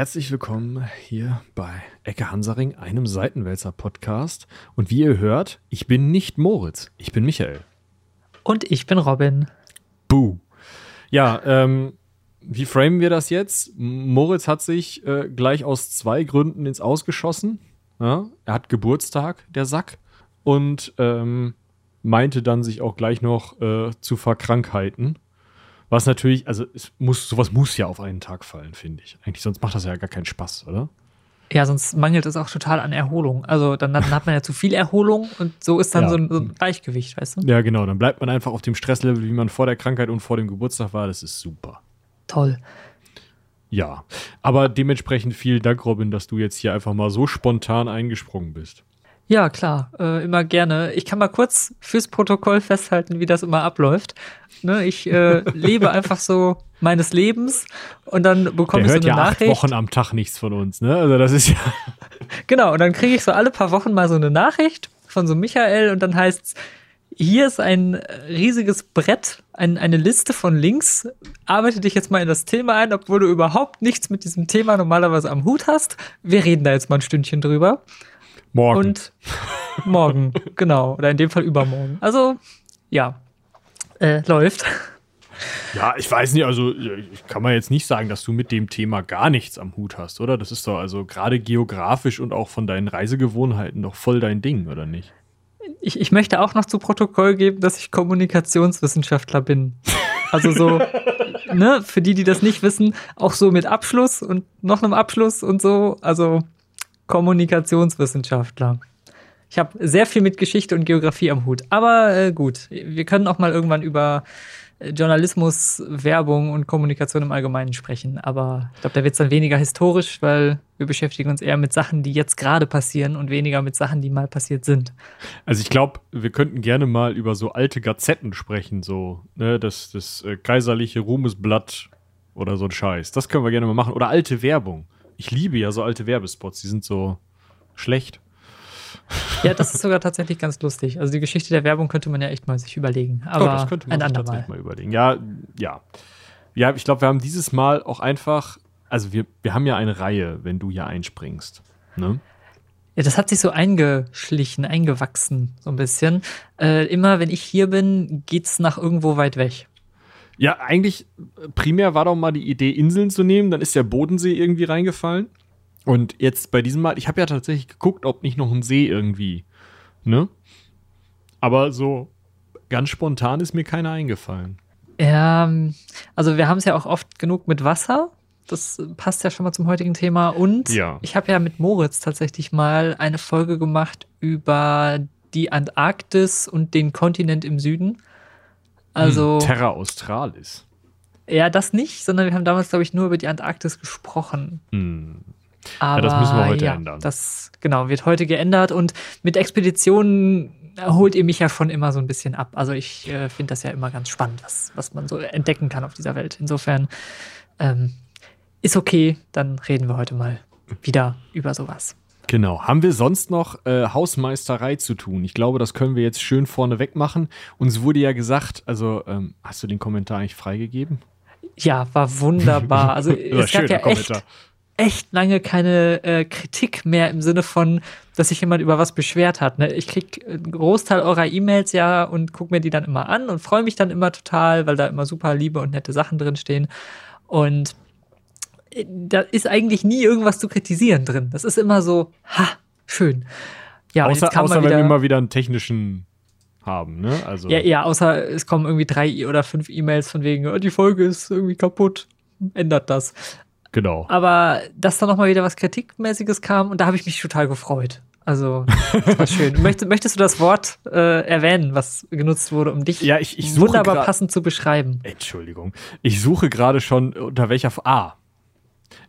herzlich willkommen hier bei Ecke Hansaring, einem Seitenwälzer-Podcast. Und wie ihr hört, ich bin nicht Moritz, ich bin Michael. Und ich bin Robin. Buh. Ja, ähm, wie framen wir das jetzt? Moritz hat sich äh, gleich aus zwei Gründen ins Ausgeschossen. Ja, er hat Geburtstag, der Sack, und ähm, meinte dann sich auch gleich noch äh, zu verkrankheiten. Was natürlich, also es muss, sowas muss ja auf einen Tag fallen, finde ich. Eigentlich, sonst macht das ja gar keinen Spaß, oder? Ja, sonst mangelt es auch total an Erholung. Also dann, dann hat man ja zu viel Erholung und so ist dann ja. so, ein, so, ein, Gleichgewicht, weißt du? Ja, genau. Dann bleibt man einfach auf dem Stresslevel, wie man vor der Krankheit und vor dem Geburtstag war. Das ist super. Toll. Ja, aber dementsprechend vielen Dank, Robin, dass du jetzt hier einfach mal so spontan eingesprungen bist. Ja, klar, äh, immer gerne. Ich kann mal kurz fürs Protokoll festhalten, wie das immer abläuft. Ne, ich äh, lebe einfach so meines Lebens und dann bekomme ich so eine ja Nachricht. Acht Wochen am Tag nichts von uns, ne? Also das ist ja. Genau, und dann kriege ich so alle paar Wochen mal so eine Nachricht von so Michael und dann heißt's, hier ist ein riesiges Brett, ein, eine Liste von Links. Arbeite dich jetzt mal in das Thema ein, obwohl du überhaupt nichts mit diesem Thema normalerweise am Hut hast. Wir reden da jetzt mal ein Stündchen drüber. Morgen. Und morgen, genau. Oder in dem Fall übermorgen. Also, ja, äh, läuft. Ja, ich weiß nicht, also ich kann man jetzt nicht sagen, dass du mit dem Thema gar nichts am Hut hast, oder? Das ist doch also gerade geografisch und auch von deinen Reisegewohnheiten doch voll dein Ding, oder nicht? Ich, ich möchte auch noch zu Protokoll geben, dass ich Kommunikationswissenschaftler bin. Also so, ne, für die, die das nicht wissen, auch so mit Abschluss und noch einem Abschluss und so. Also Kommunikationswissenschaftler. Ich habe sehr viel mit Geschichte und Geografie am Hut. Aber äh, gut, wir können auch mal irgendwann über äh, Journalismus, Werbung und Kommunikation im Allgemeinen sprechen. Aber ich glaube, da wird es dann weniger historisch, weil wir beschäftigen uns eher mit Sachen, die jetzt gerade passieren und weniger mit Sachen, die mal passiert sind. Also ich glaube, wir könnten gerne mal über so alte Gazetten sprechen, so ne, das, das äh, kaiserliche Ruhmesblatt oder so ein Scheiß. Das können wir gerne mal machen. Oder alte Werbung. Ich liebe ja so alte Werbespots, die sind so schlecht. Ja, das ist sogar tatsächlich ganz lustig. Also die Geschichte der Werbung könnte man ja echt mal sich überlegen. Aber Doch, das könnte man ein andermal. mal überlegen. Ja, ja. Ja, ich glaube, wir haben dieses Mal auch einfach, also wir, wir haben ja eine Reihe, wenn du hier einspringst. Ne? Ja, das hat sich so eingeschlichen, eingewachsen, so ein bisschen. Äh, immer wenn ich hier bin, geht's nach irgendwo weit weg. Ja, eigentlich primär war doch mal die Idee, Inseln zu nehmen. Dann ist der Bodensee irgendwie reingefallen. Und jetzt bei diesem Mal, ich habe ja tatsächlich geguckt, ob nicht noch ein See irgendwie, ne? Aber so ganz spontan ist mir keiner eingefallen. Ja, also wir haben es ja auch oft genug mit Wasser. Das passt ja schon mal zum heutigen Thema. Und ja. ich habe ja mit Moritz tatsächlich mal eine Folge gemacht über die Antarktis und den Kontinent im Süden. Also. Hm, Terra Australis. Ja, das nicht, sondern wir haben damals, glaube ich, nur über die Antarktis gesprochen. Hm. Aber ja, das müssen wir heute ja, ändern. Das, genau, wird heute geändert und mit Expeditionen holt ihr mich ja schon immer so ein bisschen ab. Also ich äh, finde das ja immer ganz spannend, was, was man so entdecken kann auf dieser Welt. Insofern ähm, ist okay, dann reden wir heute mal wieder über sowas. Genau. Haben wir sonst noch äh, Hausmeisterei zu tun? Ich glaube, das können wir jetzt schön vorneweg machen. Uns wurde ja gesagt, also ähm, hast du den Kommentar eigentlich freigegeben? Ja, war wunderbar. Also es gab ja echt, echt lange keine äh, Kritik mehr im Sinne von, dass sich jemand über was beschwert hat. Ne? Ich krieg einen Großteil eurer E-Mails ja und gucke mir die dann immer an und freue mich dann immer total, weil da immer super liebe und nette Sachen drinstehen. Und da ist eigentlich nie irgendwas zu kritisieren drin. Das ist immer so, ha, schön. Ja, außer, außer wenn wir mal wieder einen technischen haben, ne? Also ja, ja, außer es kommen irgendwie drei oder fünf E-Mails von wegen, oh, die Folge ist irgendwie kaputt, ändert das. Genau. Aber dass da nochmal wieder was Kritikmäßiges kam und da habe ich mich total gefreut. Also, das war schön. Möchtest, möchtest du das Wort äh, erwähnen, was genutzt wurde, um dich ja, ich, ich wunderbar passend zu beschreiben? Entschuldigung. Ich suche gerade schon, unter welcher. Ah,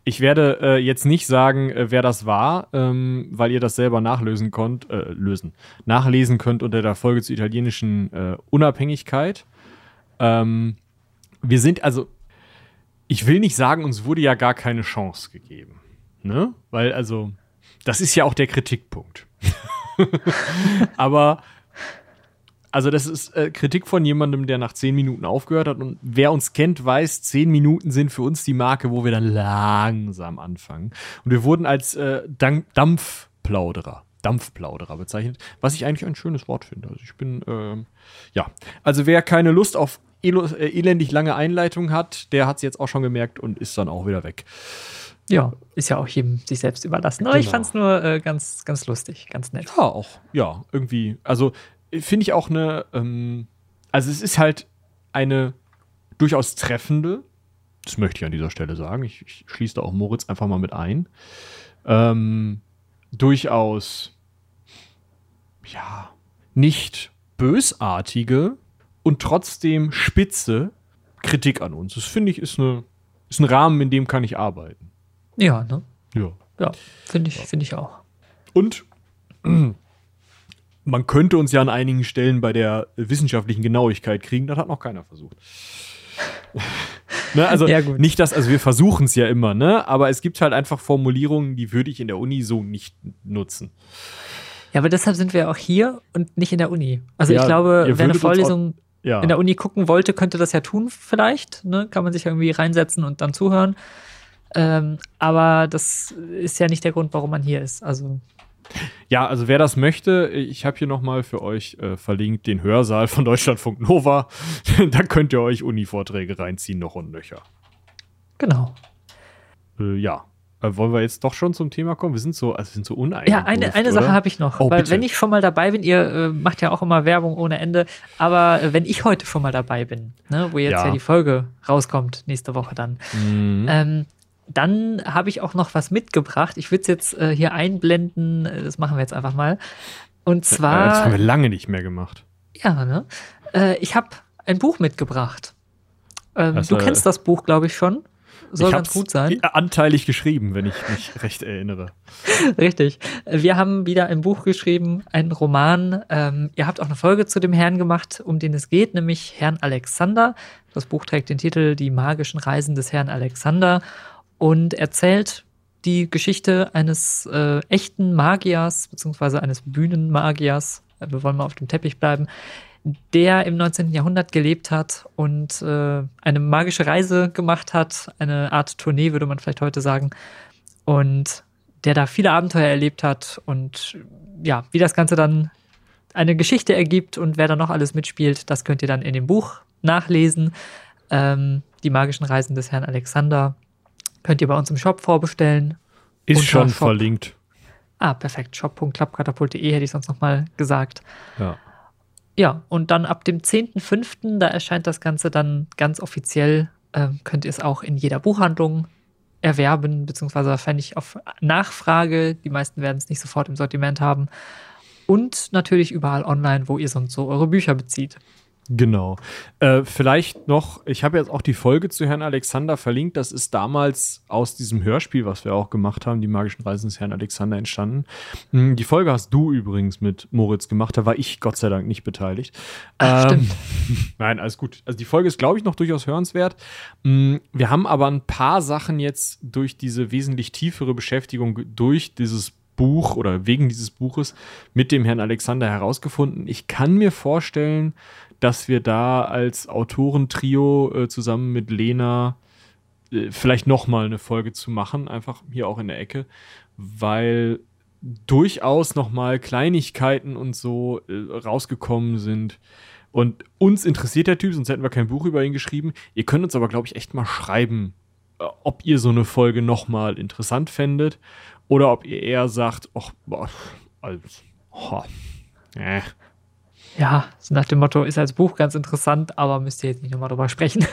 ich werde äh, jetzt nicht sagen, äh, wer das war, ähm, weil ihr das selber nachlösen könnt, äh, lösen, nachlesen könnt unter der Folge zur italienischen äh, Unabhängigkeit. Ähm, wir sind also, ich will nicht sagen, uns wurde ja gar keine Chance gegeben, ne? Weil also, das ist ja auch der Kritikpunkt. Aber also das ist äh, Kritik von jemandem, der nach zehn Minuten aufgehört hat. Und wer uns kennt, weiß, zehn Minuten sind für uns die Marke, wo wir dann langsam anfangen. Und wir wurden als äh, Dampfplauderer, Dampfplauderer bezeichnet, was ich eigentlich ein schönes Wort finde. Also ich bin, ähm, ja. Also wer keine Lust auf äh, elendig lange Einleitung hat, der hat es jetzt auch schon gemerkt und ist dann auch wieder weg. Ja, ist ja auch jedem sich selbst überlassen. Aber genau. ich fand es nur äh, ganz, ganz lustig, ganz nett. Ja, auch, ja, irgendwie. Also finde ich auch eine, ähm, also es ist halt eine durchaus treffende, das möchte ich an dieser Stelle sagen, ich, ich schließe da auch Moritz einfach mal mit ein, ähm, durchaus, ja, nicht bösartige und trotzdem spitze Kritik an uns. Das finde ich ist, eine, ist ein Rahmen, in dem kann ich arbeiten. Ja, ne? Ja. Ja, finde ich, find ich auch. Und man könnte uns ja an einigen Stellen bei der wissenschaftlichen Genauigkeit kriegen, das hat noch keiner versucht. ne, also ja, nicht das, also wir versuchen es ja immer, ne? Aber es gibt halt einfach Formulierungen, die würde ich in der Uni so nicht nutzen. Ja, aber deshalb sind wir auch hier und nicht in der Uni. Also ja, ich glaube, wer eine Vorlesung auch, ja. in der Uni gucken wollte, könnte das ja tun, vielleicht. Ne? Kann man sich irgendwie reinsetzen und dann zuhören. Ähm, aber das ist ja nicht der Grund, warum man hier ist. Also ja, also wer das möchte, ich habe hier nochmal für euch äh, verlinkt den Hörsaal von Deutschlandfunk Nova. da könnt ihr euch Uni-Vorträge reinziehen, noch und nöcher. Genau. Äh, ja. Äh, wollen wir jetzt doch schon zum Thema kommen? Wir sind so, also sind so uneigentlich. Ja, eine, eine Sache habe ich noch. Oh, weil bitte. wenn ich schon mal dabei bin, ihr äh, macht ja auch immer Werbung ohne Ende, aber äh, wenn ich heute schon mal dabei bin, ne, wo jetzt ja. ja die Folge rauskommt, nächste Woche dann, mhm. ähm, dann habe ich auch noch was mitgebracht. Ich würde es jetzt äh, hier einblenden. Das machen wir jetzt einfach mal. Und zwar. Das haben wir lange nicht mehr gemacht. Ja, ne? Äh, ich habe ein Buch mitgebracht. Ähm, also, du kennst das Buch, glaube ich, schon. Soll ganz gut sein. Anteilig geschrieben, wenn ich mich recht erinnere. Richtig. Wir haben wieder ein Buch geschrieben, einen Roman. Ähm, ihr habt auch eine Folge zu dem Herrn gemacht, um den es geht, nämlich Herrn Alexander. Das Buch trägt den Titel Die magischen Reisen des Herrn Alexander und erzählt die Geschichte eines äh, echten Magiers, beziehungsweise eines Bühnenmagiers, äh, wir wollen mal auf dem Teppich bleiben, der im 19. Jahrhundert gelebt hat und äh, eine magische Reise gemacht hat, eine Art Tournee, würde man vielleicht heute sagen, und der da viele Abenteuer erlebt hat und ja, wie das Ganze dann eine Geschichte ergibt und wer da noch alles mitspielt, das könnt ihr dann in dem Buch nachlesen. Ähm, die magischen Reisen des Herrn Alexander Könnt ihr bei uns im Shop vorbestellen. Ist schon Shop. verlinkt. Ah, perfekt. shop.klappkatapult.de hätte ich sonst nochmal gesagt. Ja. Ja, und dann ab dem 10.05., da erscheint das Ganze dann ganz offiziell, äh, könnt ihr es auch in jeder Buchhandlung erwerben, beziehungsweise wahrscheinlich auf Nachfrage. Die meisten werden es nicht sofort im Sortiment haben. Und natürlich überall online, wo ihr sonst so eure Bücher bezieht. Genau. Äh, vielleicht noch, ich habe jetzt auch die Folge zu Herrn Alexander verlinkt. Das ist damals aus diesem Hörspiel, was wir auch gemacht haben, die magischen Reisen des Herrn Alexander entstanden. Hm, die Folge hast du übrigens mit Moritz gemacht. Da war ich Gott sei Dank nicht beteiligt. Ach, ähm, stimmt. Nein, alles gut. Also die Folge ist, glaube ich, noch durchaus hörenswert. Hm, wir haben aber ein paar Sachen jetzt durch diese wesentlich tiefere Beschäftigung durch dieses Buch oder wegen dieses Buches mit dem Herrn Alexander herausgefunden. Ich kann mir vorstellen, dass wir da als Autorentrio äh, zusammen mit Lena äh, vielleicht noch mal eine Folge zu machen, einfach hier auch in der Ecke, weil durchaus noch mal Kleinigkeiten und so äh, rausgekommen sind. Und uns interessiert der Typ, sonst hätten wir kein Buch über ihn geschrieben. Ihr könnt uns aber, glaube ich, echt mal schreiben, äh, ob ihr so eine Folge noch mal interessant fändet oder ob ihr eher sagt, ach, boah, also, oh, äh, ja, so nach dem Motto, ist als Buch ganz interessant, aber müsst ihr jetzt nicht nochmal drüber sprechen.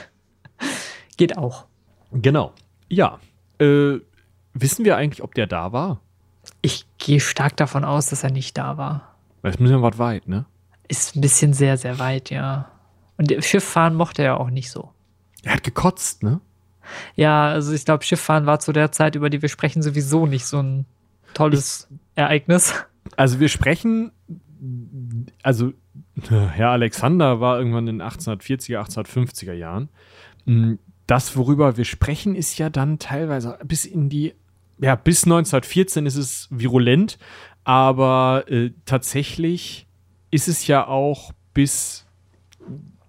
Geht auch. Genau. Ja. Äh, wissen wir eigentlich, ob der da war? Ich gehe stark davon aus, dass er nicht da war. Es ist ein was weit, ne? Ist ein bisschen sehr, sehr weit, ja. Und Schifffahren mochte er auch nicht so. Er hat gekotzt, ne? Ja, also ich glaube, Schifffahren war zu der Zeit, über die wir sprechen, sowieso nicht so ein tolles ich, Ereignis. Also wir sprechen, also Herr Alexander war irgendwann in den 1840er, 1850er Jahren. Mm, das, worüber wir sprechen, ist ja dann teilweise bis in die, ja, bis 1914 ist es virulent, aber äh, tatsächlich ist es ja auch bis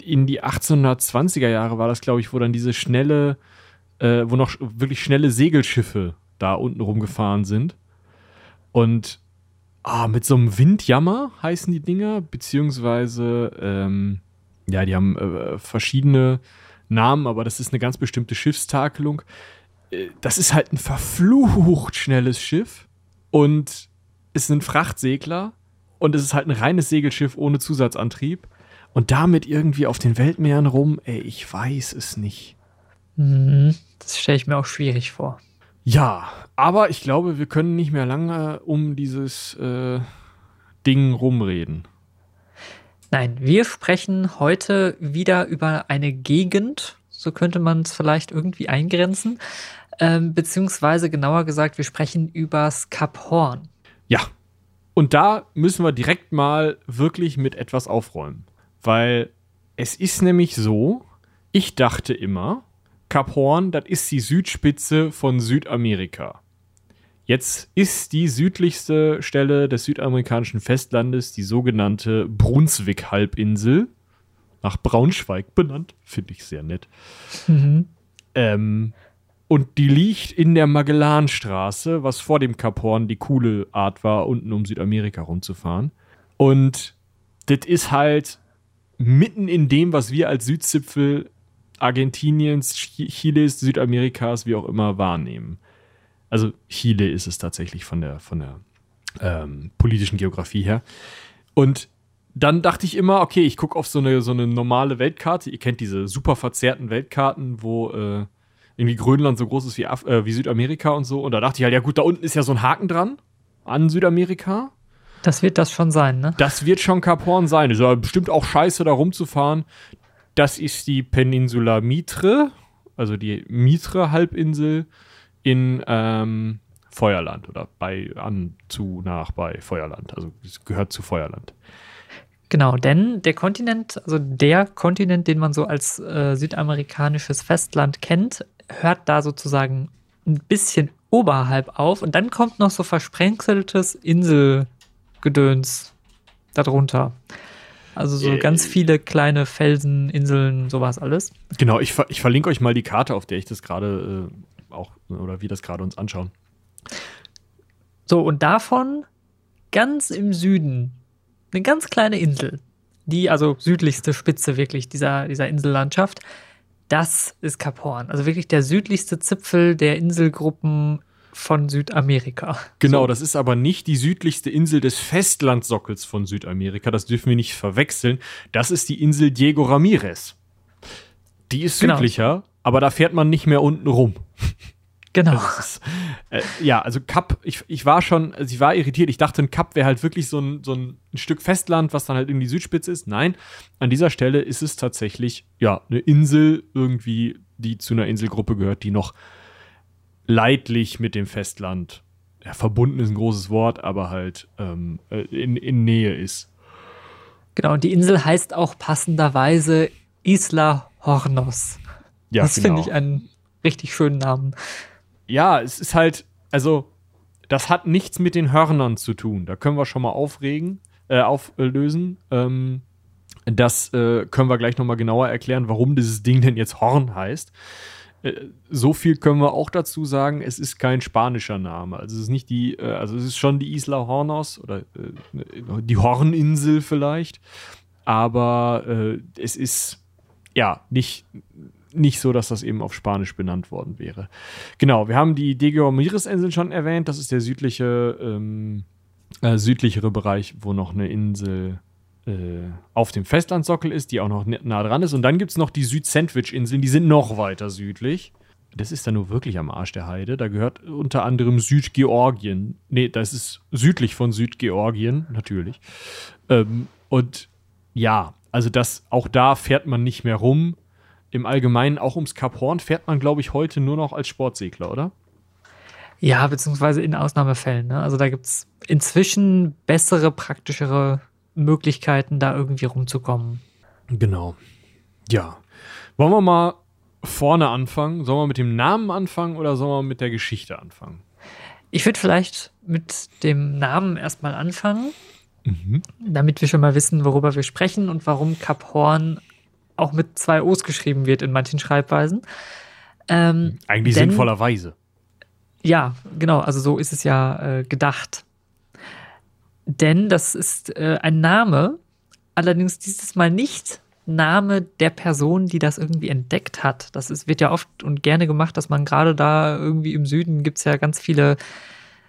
in die 1820er Jahre war das, glaube ich, wo dann diese schnelle, äh, wo noch wirklich schnelle Segelschiffe da unten rumgefahren sind. Und ah, mit so einem Windjammer heißen die Dinger, beziehungsweise, ähm, ja, die haben äh, verschiedene Namen, aber das ist eine ganz bestimmte Schiffstakelung. Äh, das ist halt ein verflucht schnelles Schiff und es sind Frachtsegler und es ist halt ein reines Segelschiff ohne Zusatzantrieb. Und damit irgendwie auf den Weltmeeren rum, ey, ich weiß es nicht. Mhm. Das stelle ich mir auch schwierig vor. Ja, aber ich glaube, wir können nicht mehr lange um dieses äh, Ding rumreden. Nein, wir sprechen heute wieder über eine Gegend, so könnte man es vielleicht irgendwie eingrenzen, ähm, beziehungsweise genauer gesagt, wir sprechen übers Kap Horn. Ja, und da müssen wir direkt mal wirklich mit etwas aufräumen. Weil es ist nämlich so, ich dachte immer, Kap Horn, das ist die Südspitze von Südamerika. Jetzt ist die südlichste Stelle des südamerikanischen Festlandes die sogenannte Brunswick-Halbinsel, nach Braunschweig benannt, finde ich sehr nett. Mhm. Ähm, und die liegt in der Magellanstraße, was vor dem Kap Horn die coole Art war, unten um Südamerika rumzufahren. Und das ist halt mitten in dem, was wir als Südzipfel Argentiniens, Chiles, Südamerikas, wie auch immer wahrnehmen. Also Chile ist es tatsächlich von der, von der ähm, politischen Geografie her. Und dann dachte ich immer, okay, ich gucke auf so eine, so eine normale Weltkarte. Ihr kennt diese super verzerrten Weltkarten, wo äh, irgendwie Grönland so groß ist wie, Af äh, wie Südamerika und so. Und da dachte ich halt, ja gut, da unten ist ja so ein Haken dran an Südamerika. Das wird das schon sein, ne? Das wird schon Kap Horn sein. Ist aber bestimmt auch scheiße, da rumzufahren. Das ist die Peninsula Mitre, also die Mitre-Halbinsel in ähm, Feuerland oder bei an zu nach bei Feuerland. Also es gehört zu Feuerland. Genau, denn der Kontinent, also der Kontinent, den man so als äh, südamerikanisches Festland kennt, hört da sozusagen ein bisschen oberhalb auf und dann kommt noch so versprenkeltes Inselgedöns darunter. Also so äh, ganz viele kleine Felsen, Inseln, sowas alles. Genau, ich, ich verlinke euch mal die Karte, auf der ich das gerade äh, auch, oder wir das gerade uns anschauen. So, und davon ganz im Süden eine ganz kleine Insel, die also südlichste Spitze wirklich dieser, dieser Insellandschaft, das ist Kap Horn. Also wirklich der südlichste Zipfel der Inselgruppen von Südamerika. Genau, so. das ist aber nicht die südlichste Insel des Festlandsockels von Südamerika. Das dürfen wir nicht verwechseln. Das ist die Insel Diego Ramirez. Die ist genau. südlicher, genau. aber da fährt man nicht mehr unten rum. Genau. Also ist, äh, ja, also Kap, ich, ich war schon, also ich war irritiert. Ich dachte, ein Kap wäre halt wirklich so ein, so ein Stück Festland, was dann halt in die Südspitze ist. Nein, an dieser Stelle ist es tatsächlich, ja, eine Insel irgendwie, die zu einer Inselgruppe gehört, die noch leidlich mit dem Festland ja, verbunden ist ein großes Wort, aber halt ähm, äh, in, in Nähe ist. Genau, und die Insel heißt auch passenderweise Isla Hornos. Ja, das genau. finde ich einen richtig schönen Namen. Ja, es ist halt, also, das hat nichts mit den Hörnern zu tun. Da können wir schon mal aufregen, äh, auflösen. Ähm, das äh, können wir gleich nochmal genauer erklären, warum dieses Ding denn jetzt Horn heißt. Äh, so viel können wir auch dazu sagen, es ist kein spanischer Name. Also es ist nicht die, äh, also es ist schon die Isla Hornos oder äh, die Horninsel vielleicht, aber es ist ja nicht, nicht so, dass das eben auf Spanisch benannt worden wäre. Genau, wir haben die Diego Inseln schon erwähnt, das ist der südliche, ähm, äh, südlichere Bereich, wo noch eine Insel auf dem Festlandsockel ist, die auch noch nah dran ist. Und dann gibt es noch die Süd-Sandwich-Inseln, die sind noch weiter südlich. Das ist dann nur wirklich am Arsch der Heide. Da gehört unter anderem Südgeorgien. Nee, das ist südlich von Südgeorgien, natürlich. Ähm, und ja, also das, auch da fährt man nicht mehr rum. Im Allgemeinen, auch ums Kap Horn, fährt man, glaube ich, heute nur noch als Sportsegler, oder? Ja, beziehungsweise in Ausnahmefällen. Ne? Also da gibt es inzwischen bessere, praktischere Möglichkeiten, da irgendwie rumzukommen. Genau. Ja. Wollen wir mal vorne anfangen? Sollen wir mit dem Namen anfangen oder sollen wir mit der Geschichte anfangen? Ich würde vielleicht mit dem Namen erstmal anfangen. Mhm. Damit wir schon mal wissen, worüber wir sprechen und warum Kap Horn auch mit zwei O's geschrieben wird in manchen Schreibweisen. Ähm, Eigentlich denn, sinnvollerweise. Ja, genau, also so ist es ja äh, gedacht. Denn das ist äh, ein Name, allerdings dieses Mal nicht Name der Person, die das irgendwie entdeckt hat. Das ist, wird ja oft und gerne gemacht, dass man gerade da irgendwie im Süden gibt es ja ganz viele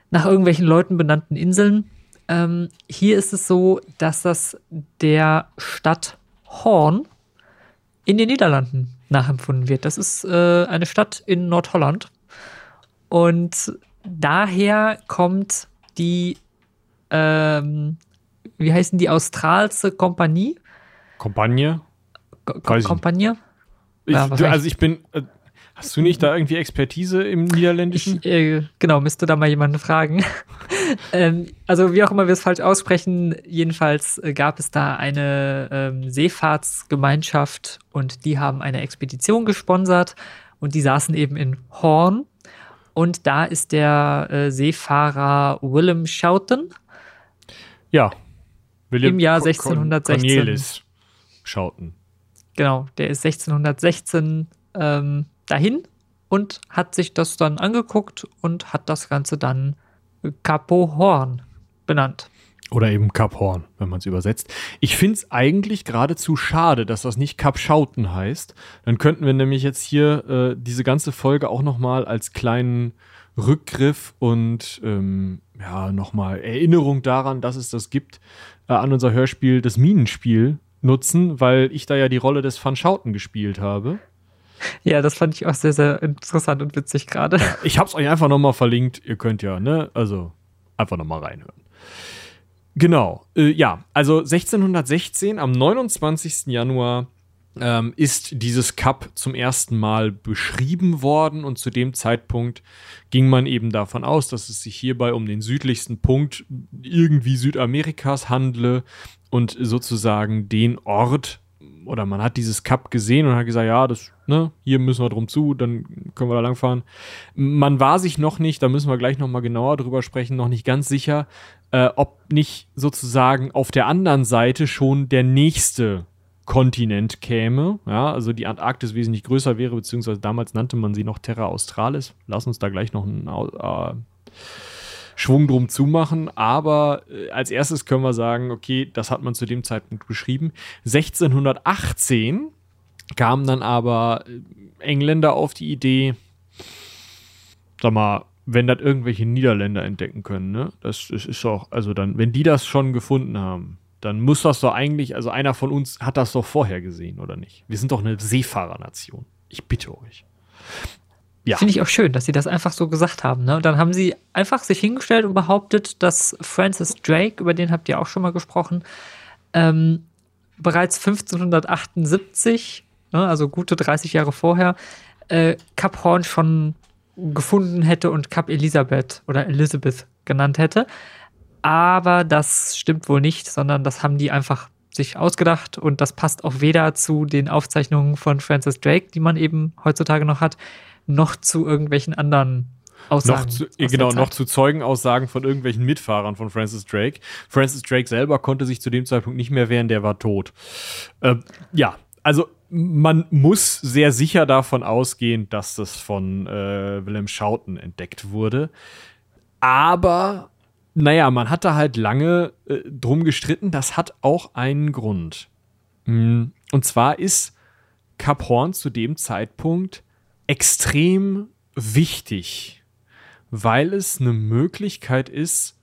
nach irgendwelchen Leuten benannten Inseln. Ähm, hier ist es so, dass das der Stadt Horn in den Niederlanden nachempfunden wird. Das ist äh, eine Stadt in Nordholland. Und daher kommt die, ähm, wie heißen die, Australse Kompanie? Kompanie? Kompanie? Ja, also ich bin, äh, Hast du nicht da irgendwie Expertise im Niederländischen? Ich, äh, genau, müsste da mal jemanden fragen. ähm, also wie auch immer wir es falsch aussprechen, jedenfalls äh, gab es da eine ähm, Seefahrtsgemeinschaft und die haben eine Expedition gesponsert und die saßen eben in Horn. Und da ist der äh, Seefahrer Willem Schouten. Ja. William Im Jahr 1616. Cornelis Schouten. Genau, der ist 1616 ähm, dahin und hat sich das dann angeguckt und hat das Ganze dann Capo Horn benannt. Oder eben Kap Horn, wenn man es übersetzt. Ich finde es eigentlich geradezu schade, dass das nicht Kap Schauten heißt. Dann könnten wir nämlich jetzt hier äh, diese ganze Folge auch nochmal als kleinen Rückgriff und ähm, ja, nochmal Erinnerung daran, dass es das gibt, äh, an unser Hörspiel Das Minenspiel nutzen, weil ich da ja die Rolle des Van Schauten gespielt habe. Ja, das fand ich auch sehr, sehr interessant und witzig gerade. Ich habe es euch einfach nochmal verlinkt. Ihr könnt ja, ne, also einfach nochmal reinhören. Genau, äh, ja, also 1616, am 29. Januar ähm, ist dieses Cup zum ersten Mal beschrieben worden und zu dem Zeitpunkt ging man eben davon aus, dass es sich hierbei um den südlichsten Punkt irgendwie Südamerikas handle und sozusagen den Ort, oder man hat dieses Cup gesehen und hat gesagt, ja, das, ne, hier müssen wir drum zu, dann können wir da langfahren. Man war sich noch nicht, da müssen wir gleich nochmal genauer drüber sprechen, noch nicht ganz sicher, äh, ob nicht sozusagen auf der anderen Seite schon der nächste Kontinent käme. Ja, also die Antarktis wesentlich größer wäre, beziehungsweise damals nannte man sie noch Terra Australis. Lass uns da gleich noch ein äh, Schwung drum zumachen. Aber äh, als erstes können wir sagen, okay, das hat man zu dem Zeitpunkt beschrieben. 1618 kamen dann aber äh, Engländer auf die Idee, sag mal, wenn das irgendwelche Niederländer entdecken können, ne? Das, das ist doch, also dann, wenn die das schon gefunden haben, dann muss das doch eigentlich, also einer von uns hat das doch vorher gesehen, oder nicht? Wir sind doch eine Seefahrernation. Ich bitte euch. Ja. Finde ich auch schön, dass sie das einfach so gesagt haben. Ne? Und dann haben sie einfach sich hingestellt und behauptet, dass Francis Drake, über den habt ihr auch schon mal gesprochen, ähm, bereits 1578, ne, also gute 30 Jahre vorher, äh, Cap Horn schon gefunden hätte und Cap Elisabeth oder Elizabeth genannt hätte. Aber das stimmt wohl nicht, sondern das haben die einfach sich ausgedacht und das passt auch weder zu den Aufzeichnungen von Francis Drake, die man eben heutzutage noch hat, noch zu irgendwelchen anderen Aussagen. Noch zu, genau, noch zu Zeugenaussagen von irgendwelchen Mitfahrern von Francis Drake. Francis Drake selber konnte sich zu dem Zeitpunkt nicht mehr wehren, der war tot. Äh, ja, also man muss sehr sicher davon ausgehen, dass das von äh, Wilhelm Schouten entdeckt wurde. Aber, naja, man hat da halt lange äh, drum gestritten. Das hat auch einen Grund. Mm, und zwar ist Cap Horn zu dem Zeitpunkt extrem wichtig, weil es eine Möglichkeit ist,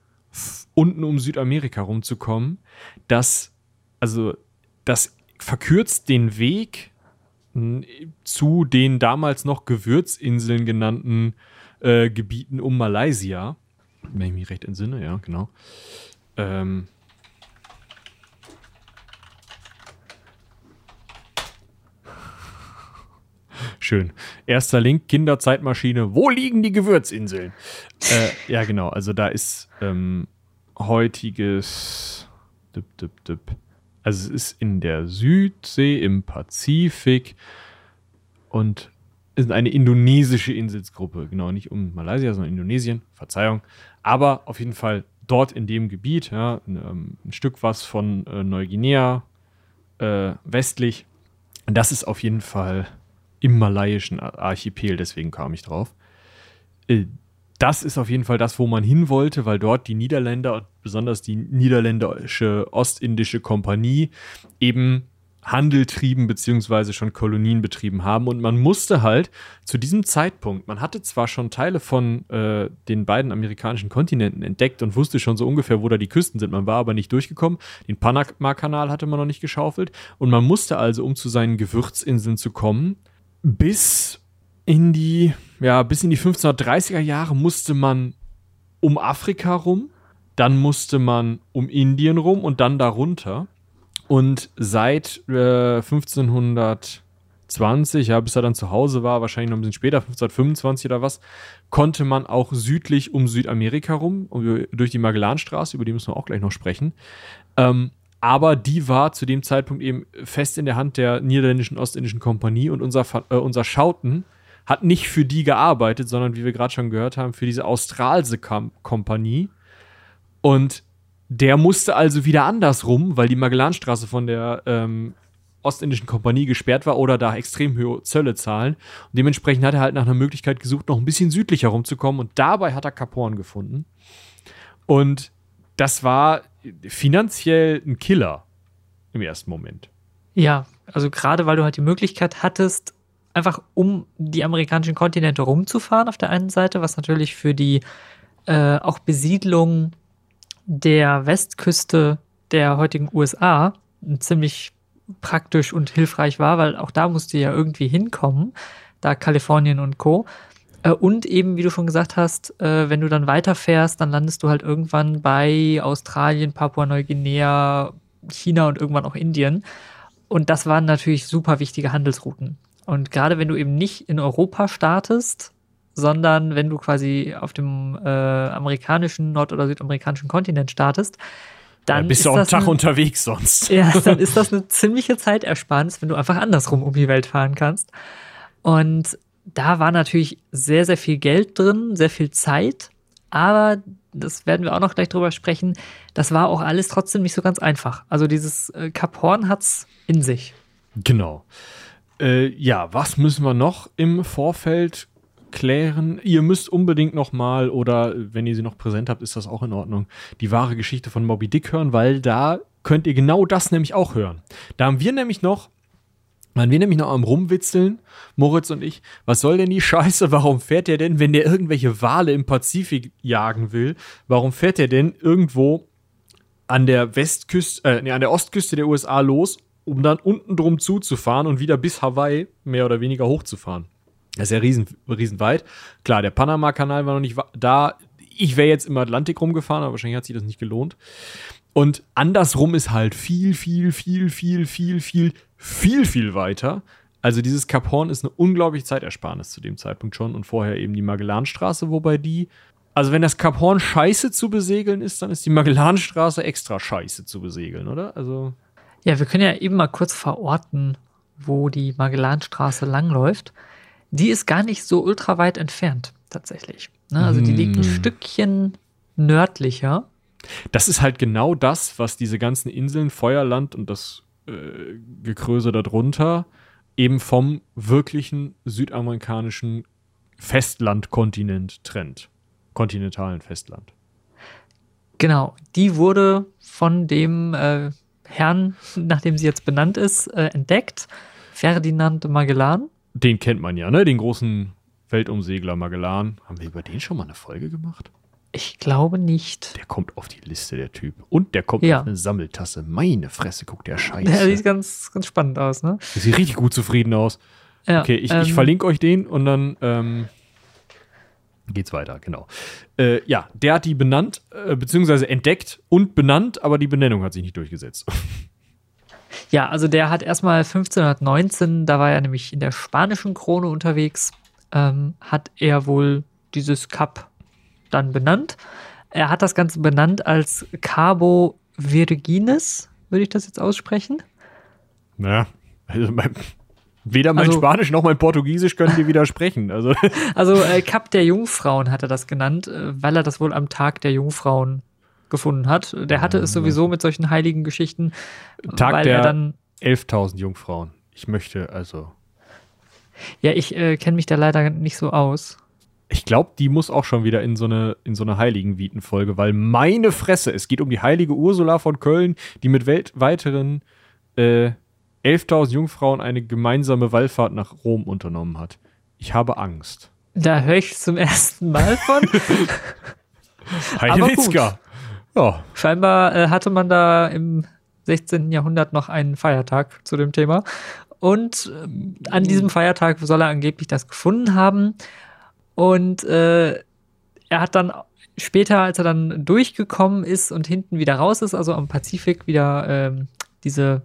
unten um Südamerika rumzukommen, dass, also, das verkürzt den Weg zu den damals noch Gewürzinseln genannten äh, Gebieten um Malaysia. Wenn ich mich recht entsinne, ja, genau. Ähm, Schön. Erster Link, Kinderzeitmaschine. Wo liegen die Gewürzinseln? äh, ja, genau. Also da ist ähm, heutiges. Dip, dip, dip. Also es ist in der Südsee, im Pazifik und ist eine indonesische Inselsgruppe. Genau, nicht um Malaysia, sondern Indonesien. Verzeihung. Aber auf jeden Fall dort in dem Gebiet, ja, ein, ähm, ein Stück was von äh, Neuguinea äh, westlich. Das ist auf jeden Fall im malaiischen Archipel, deswegen kam ich drauf. Äh, das ist auf jeden Fall das, wo man hin wollte, weil dort die Niederländer, besonders die niederländische Ostindische Kompanie, eben Handel trieben beziehungsweise schon Kolonien betrieben haben. Und man musste halt zu diesem Zeitpunkt, man hatte zwar schon Teile von äh, den beiden amerikanischen Kontinenten entdeckt und wusste schon so ungefähr, wo da die Küsten sind, man war aber nicht durchgekommen. Den Panama-Kanal hatte man noch nicht geschaufelt. Und man musste also, um zu seinen Gewürzinseln zu kommen, bis in die, ja, bis in die 1530er Jahre musste man um Afrika rum, dann musste man um Indien rum und dann darunter. Und seit äh, 1520, ja, bis er dann zu Hause war, wahrscheinlich noch ein bisschen später, 1525 oder was, konnte man auch südlich um Südamerika rum, um, durch die Magellanstraße, über die müssen wir auch gleich noch sprechen. Ähm, aber die war zu dem Zeitpunkt eben fest in der Hand der niederländischen Ostindischen Kompanie und unser, äh, unser Schauten hat nicht für die gearbeitet, sondern wie wir gerade schon gehört haben, für diese Australse Kompanie. Und der musste also wieder andersrum, weil die Magellanstraße von der ähm, Ostindischen Kompanie gesperrt war oder da extrem hohe Zölle zahlen. Und dementsprechend hat er halt nach einer Möglichkeit gesucht, noch ein bisschen südlicher rumzukommen. Und dabei hat er Cap Horn gefunden. Und das war finanziell ein Killer im ersten Moment. Ja, also gerade weil du halt die Möglichkeit hattest, einfach um die amerikanischen Kontinente rumzufahren auf der einen Seite, was natürlich für die äh, auch Besiedlung der Westküste der heutigen USA ziemlich praktisch und hilfreich war, weil auch da musste ja irgendwie hinkommen, da Kalifornien und Co. Äh, und eben, wie du schon gesagt hast, äh, wenn du dann weiterfährst, dann landest du halt irgendwann bei Australien, Papua-Neuguinea, China und irgendwann auch Indien. Und das waren natürlich super wichtige Handelsrouten. Und gerade wenn du eben nicht in Europa startest, sondern wenn du quasi auf dem äh, amerikanischen, nord- oder südamerikanischen Kontinent startest, dann ja, bist du auch einen Tag eine, unterwegs sonst. Ja, dann ist das eine ziemliche Zeitersparnis, wenn du einfach andersrum um die Welt fahren kannst. Und da war natürlich sehr, sehr viel Geld drin, sehr viel Zeit, aber das werden wir auch noch gleich drüber sprechen. Das war auch alles trotzdem nicht so ganz einfach. Also dieses äh, Kap Horn hat's in sich. Genau. Äh, ja, was müssen wir noch im Vorfeld klären. Ihr müsst unbedingt noch mal, oder wenn ihr sie noch präsent habt, ist das auch in Ordnung, die wahre Geschichte von Moby Dick hören, weil da könnt ihr genau das nämlich auch hören. Da haben wir nämlich noch waren wir nämlich noch am Rumwitzeln, Moritz und ich. Was soll denn die Scheiße? Warum fährt der denn, wenn der irgendwelche Wale im Pazifik jagen will, warum fährt der denn irgendwo an der Westküste, äh, nee, an der Ostküste der USA los, um dann unten drum zuzufahren und wieder bis Hawaii mehr oder weniger hochzufahren? Das ist ja riesen, riesen weit. Klar, der Panama-Kanal war noch nicht da. Ich wäre jetzt im Atlantik rumgefahren, aber wahrscheinlich hat sich das nicht gelohnt. Und andersrum ist halt viel, viel, viel, viel, viel, viel, viel, viel weiter. Also dieses Cap Horn ist eine unglaubliche Zeitersparnis zu dem Zeitpunkt schon und vorher eben die Magellanstraße, wobei die, also wenn das Cap Horn scheiße zu besegeln ist, dann ist die Magellanstraße extra scheiße zu besegeln, oder? Also ja, wir können ja eben mal kurz verorten, wo die Magellanstraße langläuft die ist gar nicht so ultra weit entfernt, tatsächlich. Ne? Also die liegt ein hm. Stückchen nördlicher. Das ist halt genau das, was diese ganzen Inseln, Feuerland und das äh, Gekröse darunter eben vom wirklichen südamerikanischen Festlandkontinent trennt. Kontinentalen Festland. Genau, die wurde von dem äh, Herrn, nachdem sie jetzt benannt ist, äh, entdeckt, Ferdinand Magellan. Den kennt man ja, ne? Den großen Weltumsegler Magellan. Haben wir über den schon mal eine Folge gemacht? Ich glaube nicht. Der kommt auf die Liste, der Typ. Und der kommt ja. auf eine Sammeltasse. Meine Fresse, guckt der Scheiße. Der sieht ganz, ganz spannend aus, ne? Der sieht richtig gut zufrieden aus. Ja, okay, ich, ähm, ich verlinke euch den und dann ähm, geht's weiter, genau. Äh, ja, der hat die benannt, äh, beziehungsweise entdeckt und benannt, aber die Benennung hat sich nicht durchgesetzt. Ja, also der hat erstmal 1519, da war er nämlich in der spanischen Krone unterwegs, ähm, hat er wohl dieses Kap dann benannt. Er hat das Ganze benannt als Cabo Virgines, würde ich das jetzt aussprechen? Naja, also mein, weder mein also, Spanisch noch mein Portugiesisch können dir widersprechen. Also, also äh, Kap der Jungfrauen hat er das genannt, äh, weil er das wohl am Tag der Jungfrauen gefunden hat. Der hatte es sowieso mit solchen heiligen Geschichten. Tag weil der er dann 11.000 Jungfrauen. Ich möchte also. Ja, ich äh, kenne mich da leider nicht so aus. Ich glaube, die muss auch schon wieder in so eine, in so eine Heiligen-Viten-Folge, weil meine Fresse, es geht um die heilige Ursula von Köln, die mit welt weiteren äh, 11.000 Jungfrauen eine gemeinsame Wallfahrt nach Rom unternommen hat. Ich habe Angst. Da höre ich zum ersten Mal von. Heidewitzka. Ja. Scheinbar äh, hatte man da im 16. Jahrhundert noch einen Feiertag zu dem Thema. Und äh, an diesem Feiertag soll er angeblich das gefunden haben. Und äh, er hat dann später, als er dann durchgekommen ist und hinten wieder raus ist, also am Pazifik wieder ähm, diese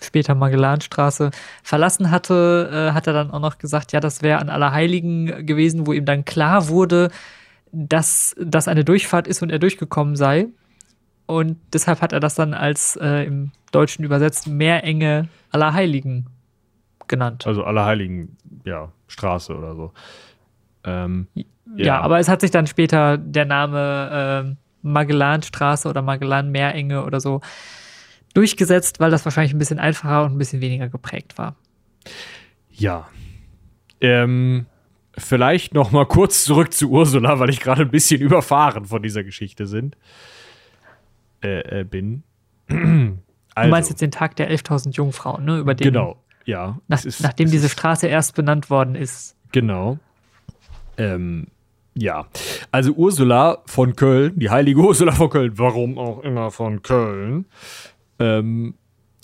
später Magellanstraße verlassen hatte, äh, hat er dann auch noch gesagt, ja, das wäre an Allerheiligen gewesen, wo ihm dann klar wurde, dass das eine Durchfahrt ist und er durchgekommen sei. Und deshalb hat er das dann als äh, im Deutschen übersetzt Meerenge Allerheiligen genannt. Also Allerheiligen, ja, Straße oder so. Ähm, ja. ja. aber es hat sich dann später der Name äh, Magellanstraße oder Magellan Meerenge oder so durchgesetzt, weil das wahrscheinlich ein bisschen einfacher und ein bisschen weniger geprägt war. Ja. Ähm, vielleicht noch mal kurz zurück zu Ursula, weil ich gerade ein bisschen überfahren von dieser Geschichte sind, äh, äh, bin. also, du meinst jetzt den Tag der 11.000 Jungfrauen, ne? Über den, genau, ja. Nach, ist, nachdem diese Straße erst benannt worden ist. Genau. Ähm, ja, also Ursula von Köln, die heilige Ursula von Köln, warum auch immer von Köln, ähm,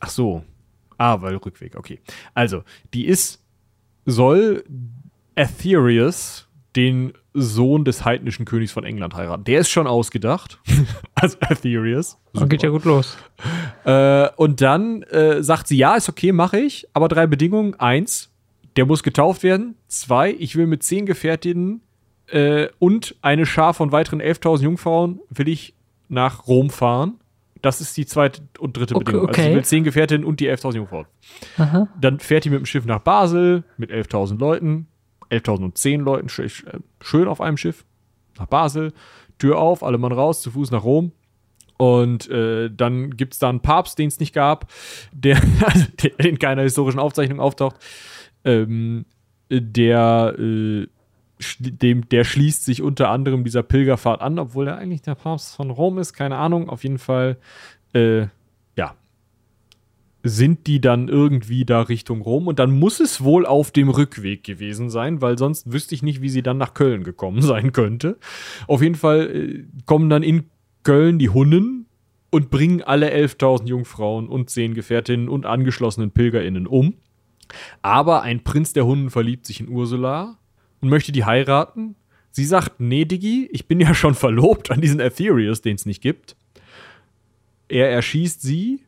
ach so. Ah, weil Rückweg, okay. Also, die ist, soll Aetherius, den Sohn des heidnischen Königs von England, heiraten. Der ist schon ausgedacht. also Aetherius. Dann geht ja gut los. Äh, und dann äh, sagt sie, ja, ist okay, mache ich, aber drei Bedingungen. Eins, der muss getauft werden. Zwei, ich will mit zehn Gefährtinnen äh, und eine Schar von weiteren 11.000 Jungfrauen will ich nach Rom fahren. Das ist die zweite und dritte okay, Bedingung. Also sie will zehn Gefährtinnen und die 11.000 Jungfrauen. Aha. Dann fährt die mit dem Schiff nach Basel mit 11.000 Leuten. 11.010 Leuten, äh, schön auf einem Schiff. Nach Basel. Tür auf, alle Mann raus, zu Fuß nach Rom. Und äh, dann gibt es da einen Papst, den es nicht gab, der, also, der in keiner historischen Aufzeichnung auftaucht. Ähm, der äh, dem, der schließt sich unter anderem dieser Pilgerfahrt an, obwohl er eigentlich der Papst von Rom ist, keine Ahnung. Auf jeden Fall, äh, sind die dann irgendwie da Richtung Rom und dann muss es wohl auf dem Rückweg gewesen sein, weil sonst wüsste ich nicht, wie sie dann nach Köln gekommen sein könnte. Auf jeden Fall äh, kommen dann in Köln die Hunnen und bringen alle 11.000 Jungfrauen und zehn Gefährtinnen und angeschlossenen PilgerInnen um. Aber ein Prinz der Hunnen verliebt sich in Ursula und möchte die heiraten. Sie sagt, nee, Diggi, ich bin ja schon verlobt an diesen Aetherius, den es nicht gibt. Er erschießt sie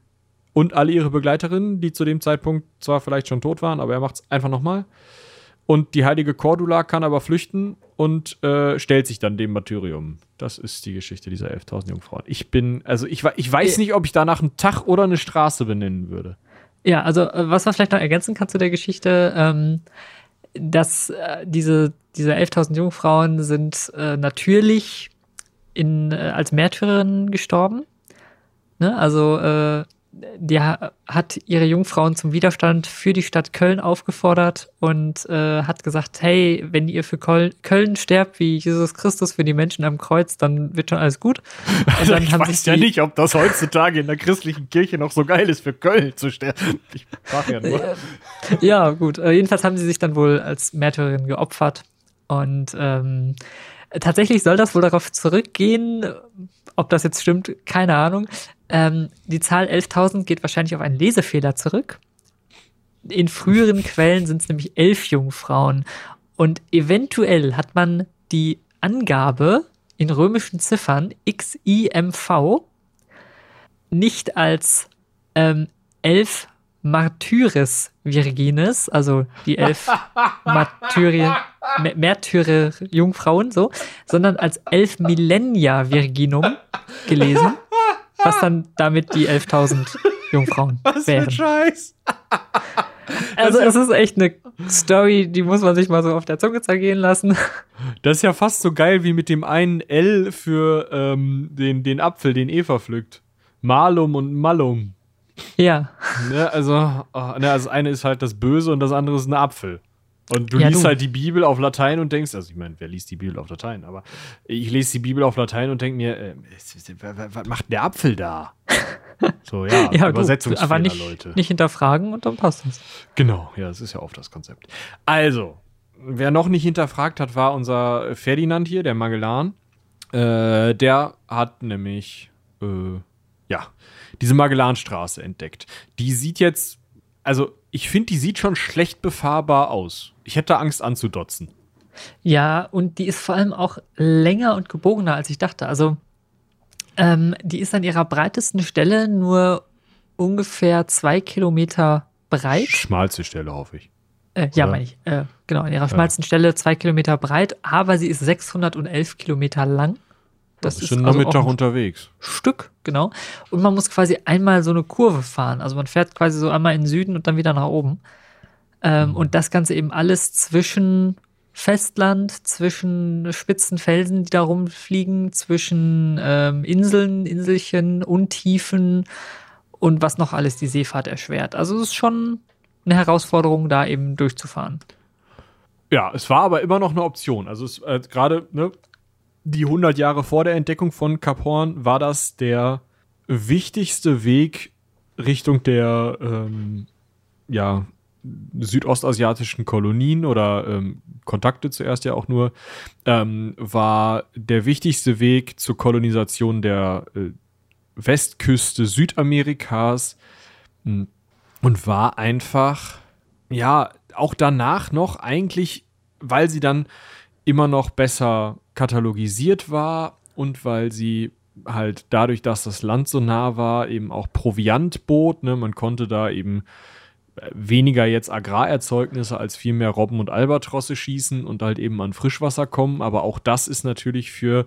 und alle ihre Begleiterinnen, die zu dem Zeitpunkt zwar vielleicht schon tot waren, aber er macht es einfach nochmal. Und die heilige Cordula kann aber flüchten und äh, stellt sich dann dem Martyrium. Das ist die Geschichte dieser 11.000 Jungfrauen. Ich bin, also ich, ich weiß nicht, ob ich danach einen Tag oder eine Straße benennen würde. Ja, also äh, was man vielleicht noch ergänzen kann zu der Geschichte, ähm, dass äh, diese, diese 11.000 Jungfrauen sind äh, natürlich in, äh, als Märtyrerinnen gestorben. Ne? Also äh, die hat ihre Jungfrauen zum Widerstand für die Stadt Köln aufgefordert und äh, hat gesagt, hey, wenn ihr für Köln, Köln sterbt wie Jesus Christus für die Menschen am Kreuz, dann wird schon alles gut. Und dann ich weiß ja nicht, ob das heutzutage in der christlichen Kirche noch so geil ist, für Köln zu sterben. Ich frage ja nur. ja, gut. Äh, jedenfalls haben sie sich dann wohl als Märtyrerin geopfert und ähm, tatsächlich soll das wohl darauf zurückgehen, ob das jetzt stimmt, keine Ahnung. Ähm, die Zahl 11.000 geht wahrscheinlich auf einen Lesefehler zurück. In früheren Quellen sind es nämlich elf Jungfrauen. Und eventuell hat man die Angabe in römischen Ziffern XIMV nicht als ähm, elf Martyris Virgines, also die elf Martyri, Märtyrer Jungfrauen, so, sondern als elf Millennia Virginum gelesen, was dann damit die 11.000 Jungfrauen was wären. Für Scheiß. Also es ist echt eine Story, die muss man sich mal so auf der Zunge zergehen lassen. Das ist ja fast so geil wie mit dem einen L für ähm, den, den Apfel, den Eva pflückt. Malum und Malum. Ja. Ne, also, oh, ne, also eine ist halt das Böse und das andere ist ein Apfel. Und du ja, liest du. halt die Bibel auf Latein und denkst, also ich meine, wer liest die Bibel auf Latein? Aber ich lese die Bibel auf Latein und denke mir, äh, was macht der Apfel da? So, ja, ja Übersetzungsfehler, aber nicht, Leute. Nicht hinterfragen und dann passt es. Genau, ja, das ist ja oft das Konzept. Also, wer noch nicht hinterfragt hat, war unser Ferdinand hier, der Magellan. Äh, der hat nämlich, äh, ja, diese Magellanstraße entdeckt. Die sieht jetzt, also ich finde, die sieht schon schlecht befahrbar aus. Ich hätte Angst anzudotzen. Ja, und die ist vor allem auch länger und gebogener, als ich dachte. Also, ähm, die ist an ihrer breitesten Stelle nur ungefähr zwei Kilometer breit. Schmalste Stelle, hoffe ich. Äh, ja, meine ich. Äh, genau, an ihrer schmalsten ja. Stelle zwei Kilometer breit, aber sie ist 611 Kilometer lang. Das ist schon also Nachmittag unterwegs. Stück, genau. Und man muss quasi einmal so eine Kurve fahren. Also man fährt quasi so einmal in den Süden und dann wieder nach oben. Ähm. Und das Ganze eben alles zwischen Festland, zwischen spitzen Felsen, die da rumfliegen, zwischen ähm, Inseln, Inselchen, Untiefen und was noch alles die Seefahrt erschwert. Also es ist schon eine Herausforderung, da eben durchzufahren. Ja, es war aber immer noch eine Option. Also äh, gerade ne, die 100 Jahre vor der Entdeckung von Kap Horn war das der wichtigste Weg Richtung der ähm, ja, südostasiatischen Kolonien oder ähm, Kontakte zuerst ja auch nur, ähm, war der wichtigste Weg zur Kolonisation der äh, Westküste Südamerikas hm, und war einfach, ja, auch danach noch eigentlich, weil sie dann immer noch besser katalogisiert war und weil sie halt dadurch, dass das Land so nah war, eben auch Proviant bot. Ne? Man konnte da eben weniger jetzt Agrarerzeugnisse als vielmehr Robben und Albatrosse schießen und halt eben an Frischwasser kommen. Aber auch das ist natürlich für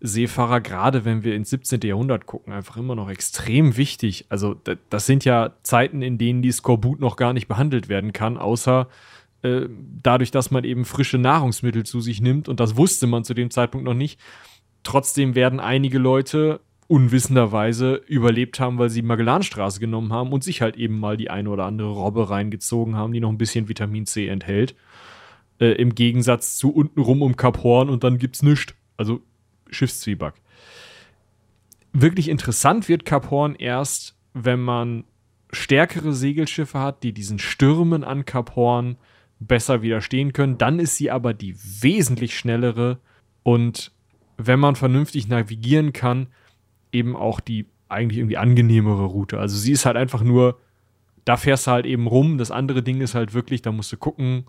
Seefahrer, gerade wenn wir ins 17. Jahrhundert gucken, einfach immer noch extrem wichtig. Also das sind ja Zeiten, in denen die Skorbut noch gar nicht behandelt werden kann, außer äh, dadurch, dass man eben frische Nahrungsmittel zu sich nimmt, und das wusste man zu dem Zeitpunkt noch nicht, trotzdem werden einige Leute unwissenderweise überlebt haben, weil sie Magellanstraße genommen haben und sich halt eben mal die eine oder andere Robbe reingezogen haben, die noch ein bisschen Vitamin C enthält. Äh, Im Gegensatz zu unten rum um Kap Horn und dann gibt's nichts. Also Schiffszwieback. Wirklich interessant wird Kap Horn erst, wenn man stärkere Segelschiffe hat, die diesen Stürmen an Kap Horn besser widerstehen können. Dann ist sie aber die wesentlich schnellere und wenn man vernünftig navigieren kann, eben auch die eigentlich irgendwie angenehmere Route. Also sie ist halt einfach nur, da fährst du halt eben rum. Das andere Ding ist halt wirklich, da musst du gucken,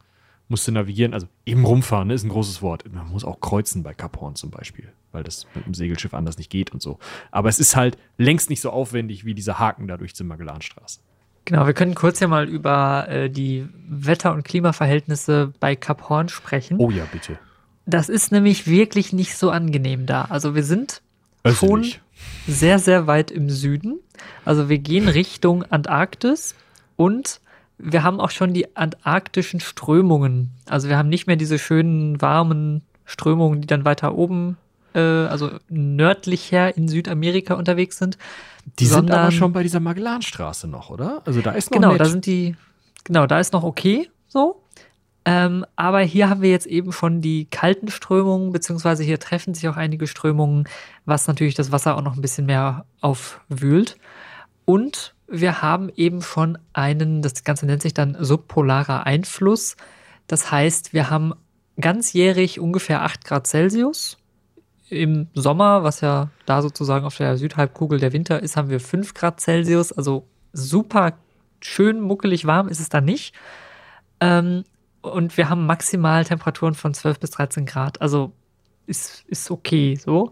musst du navigieren. Also eben rumfahren ne, ist ein großes Wort. Man muss auch kreuzen bei Cap Horn zum Beispiel, weil das mit dem Segelschiff anders nicht geht und so. Aber es ist halt längst nicht so aufwendig wie dieser Haken da durch zur Magellanstraße. Genau, wir können kurz ja mal über äh, die Wetter- und Klimaverhältnisse bei Kap Horn sprechen. Oh ja, bitte. Das ist nämlich wirklich nicht so angenehm da. Also wir sind also schon sehr, sehr weit im Süden. Also wir gehen Richtung Antarktis und wir haben auch schon die antarktischen Strömungen. Also wir haben nicht mehr diese schönen, warmen Strömungen, die dann weiter oben, äh, also nördlicher in Südamerika unterwegs sind, die sind aber schon bei dieser Magellanstraße noch, oder? Also da ist noch Genau, nett. da sind die, genau, da ist noch okay, so. Ähm, aber hier haben wir jetzt eben schon die kalten Strömungen, beziehungsweise hier treffen sich auch einige Strömungen, was natürlich das Wasser auch noch ein bisschen mehr aufwühlt. Und wir haben eben schon einen, das Ganze nennt sich dann subpolarer Einfluss. Das heißt, wir haben ganzjährig ungefähr 8 Grad Celsius im Sommer, was ja da sozusagen auf der Südhalbkugel der Winter ist, haben wir 5 Grad Celsius. Also super schön muckelig warm ist es da nicht. Ähm, und wir haben maximal Temperaturen von 12 bis 13 Grad. Also ist, ist okay so.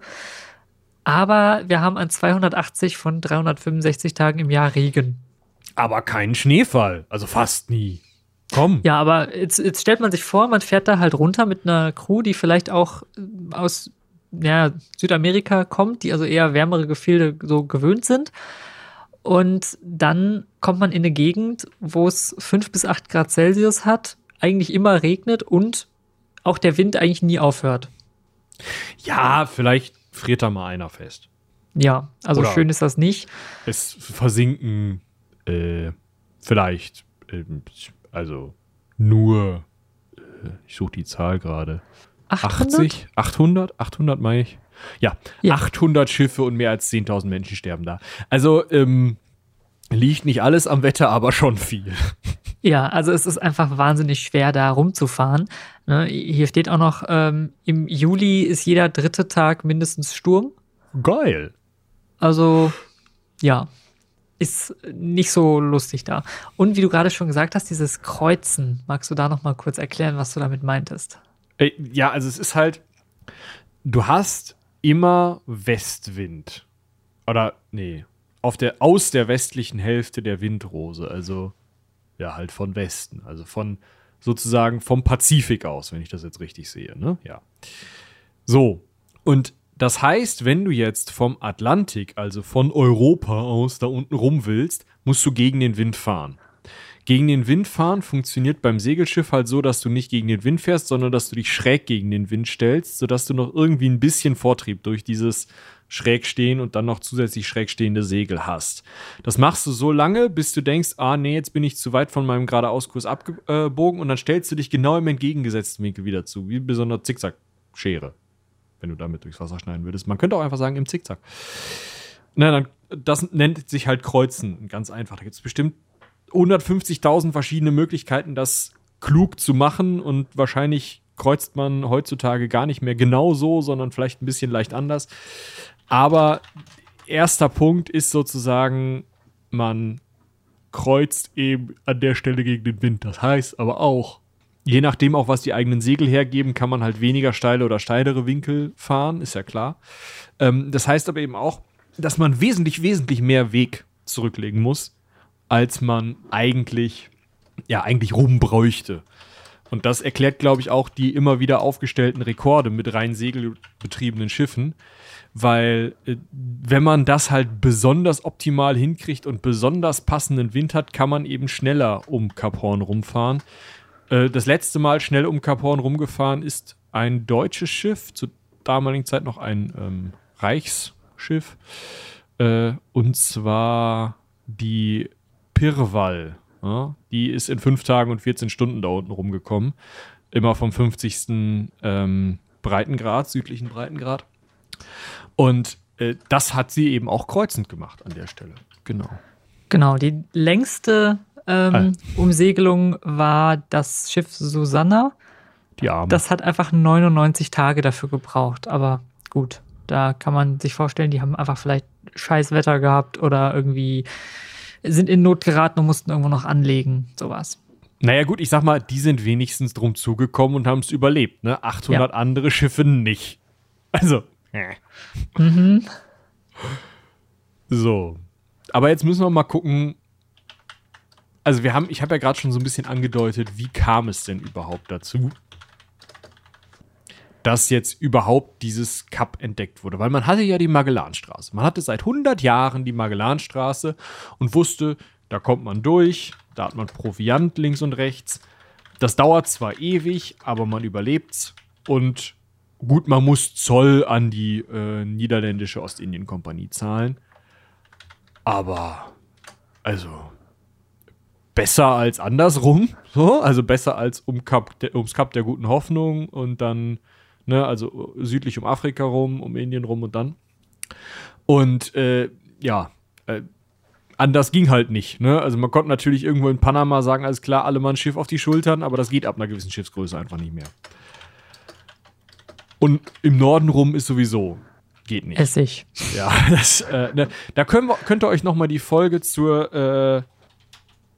Aber wir haben an 280 von 365 Tagen im Jahr Regen. Aber keinen Schneefall. Also fast nie. Komm. Ja, aber jetzt, jetzt stellt man sich vor, man fährt da halt runter mit einer Crew, die vielleicht auch aus ja, Südamerika kommt, die also eher wärmere Gefilde so gewöhnt sind. Und dann kommt man in eine Gegend, wo es 5 bis 8 Grad Celsius hat, eigentlich immer regnet und auch der Wind eigentlich nie aufhört. Ja, vielleicht friert da mal einer fest. Ja, also Oder schön ist das nicht. Es versinken äh, vielleicht, äh, also nur, äh, ich suche die Zahl gerade. 80? 800? 800 meine ich. Ja, ja, 800 Schiffe und mehr als 10.000 Menschen sterben da. Also ähm, liegt nicht alles am Wetter, aber schon viel. Ja, also es ist einfach wahnsinnig schwer, da rumzufahren. Ne, hier steht auch noch, ähm, im Juli ist jeder dritte Tag mindestens Sturm. Geil. Also, ja, ist nicht so lustig da. Und wie du gerade schon gesagt hast, dieses Kreuzen, magst du da noch mal kurz erklären, was du damit meintest? Äh, ja, also es ist halt, du hast immer Westwind. Oder, nee, auf der, aus der westlichen Hälfte der Windrose, also ja, halt von Westen, also von sozusagen vom Pazifik aus, wenn ich das jetzt richtig sehe, ne? Ja. So, und das heißt, wenn du jetzt vom Atlantik, also von Europa aus da unten rum willst, musst du gegen den Wind fahren. Gegen den Wind fahren funktioniert beim Segelschiff halt so, dass du nicht gegen den Wind fährst, sondern dass du dich schräg gegen den Wind stellst, sodass du noch irgendwie ein bisschen Vortrieb durch dieses schräg stehen und dann noch zusätzlich schräg stehende Segel hast. Das machst du so lange, bis du denkst, ah nee, jetzt bin ich zu weit von meinem geradeauskurs abgebogen und dann stellst du dich genau im entgegengesetzten Winkel wieder zu, wie bei so einer Zickzack-Schere, wenn du damit durchs Wasser schneiden würdest. Man könnte auch einfach sagen im Zickzack. Na, dann, das nennt sich halt Kreuzen, ganz einfach. Da gibt es bestimmt 150.000 verschiedene Möglichkeiten, das klug zu machen und wahrscheinlich kreuzt man heutzutage gar nicht mehr genau so, sondern vielleicht ein bisschen leicht anders. Aber erster Punkt ist sozusagen, man kreuzt eben an der Stelle gegen den Wind. Das heißt aber auch, je nachdem auch, was die eigenen Segel hergeben, kann man halt weniger steile oder steilere Winkel fahren, ist ja klar. Ähm, das heißt aber eben auch, dass man wesentlich, wesentlich mehr Weg zurücklegen muss, als man eigentlich, ja, eigentlich rumbräuchte. Und das erklärt, glaube ich, auch die immer wieder aufgestellten Rekorde mit rein segelbetriebenen Schiffen, weil äh, wenn man das halt besonders optimal hinkriegt und besonders passenden Wind hat, kann man eben schneller um Kap Horn rumfahren. Äh, das letzte Mal schnell um Kap Horn rumgefahren ist ein deutsches Schiff, zur damaligen Zeit noch ein ähm, Reichsschiff, äh, und zwar die Pirwall. Ja, die ist in fünf Tagen und 14 Stunden da unten rumgekommen. Immer vom 50. Ähm, Breitengrad, südlichen Breitengrad. Und äh, das hat sie eben auch kreuzend gemacht an der Stelle. Genau. Genau, die längste ähm, ah. Umsegelung war das Schiff Susanna. Die Arme. Das hat einfach 99 Tage dafür gebraucht. Aber gut, da kann man sich vorstellen, die haben einfach vielleicht scheiß Wetter gehabt oder irgendwie sind in Not geraten und mussten irgendwo noch anlegen. Sowas. Naja, gut, ich sag mal, die sind wenigstens drum zugekommen und haben es überlebt, ne? 800 ja. andere Schiffe nicht. Also, äh. Mhm. So. Aber jetzt müssen wir mal gucken. Also, wir haben, ich habe ja gerade schon so ein bisschen angedeutet, wie kam es denn überhaupt dazu? Dass jetzt überhaupt dieses Cup entdeckt wurde. Weil man hatte ja die Magellanstraße. Man hatte seit 100 Jahren die Magellanstraße und wusste, da kommt man durch, da hat man Proviant links und rechts. Das dauert zwar ewig, aber man überlebt's. Und gut, man muss Zoll an die äh, niederländische Ostindien-Kompanie zahlen. Aber, also, besser als andersrum. So, also besser als um Kap, ums Kap der guten Hoffnung und dann ne, also südlich um Afrika rum, um Indien rum und dann. Und äh, ja, äh, anders ging halt nicht. Ne? Also man konnte natürlich irgendwo in Panama sagen, alles klar, alle mal ein Schiff auf die Schultern, aber das geht ab einer gewissen Schiffsgröße einfach nicht mehr. Und im Norden rum ist sowieso geht nicht. Essig. Ja, das, äh, ne, da können wir, könnt ihr euch noch mal die Folge zur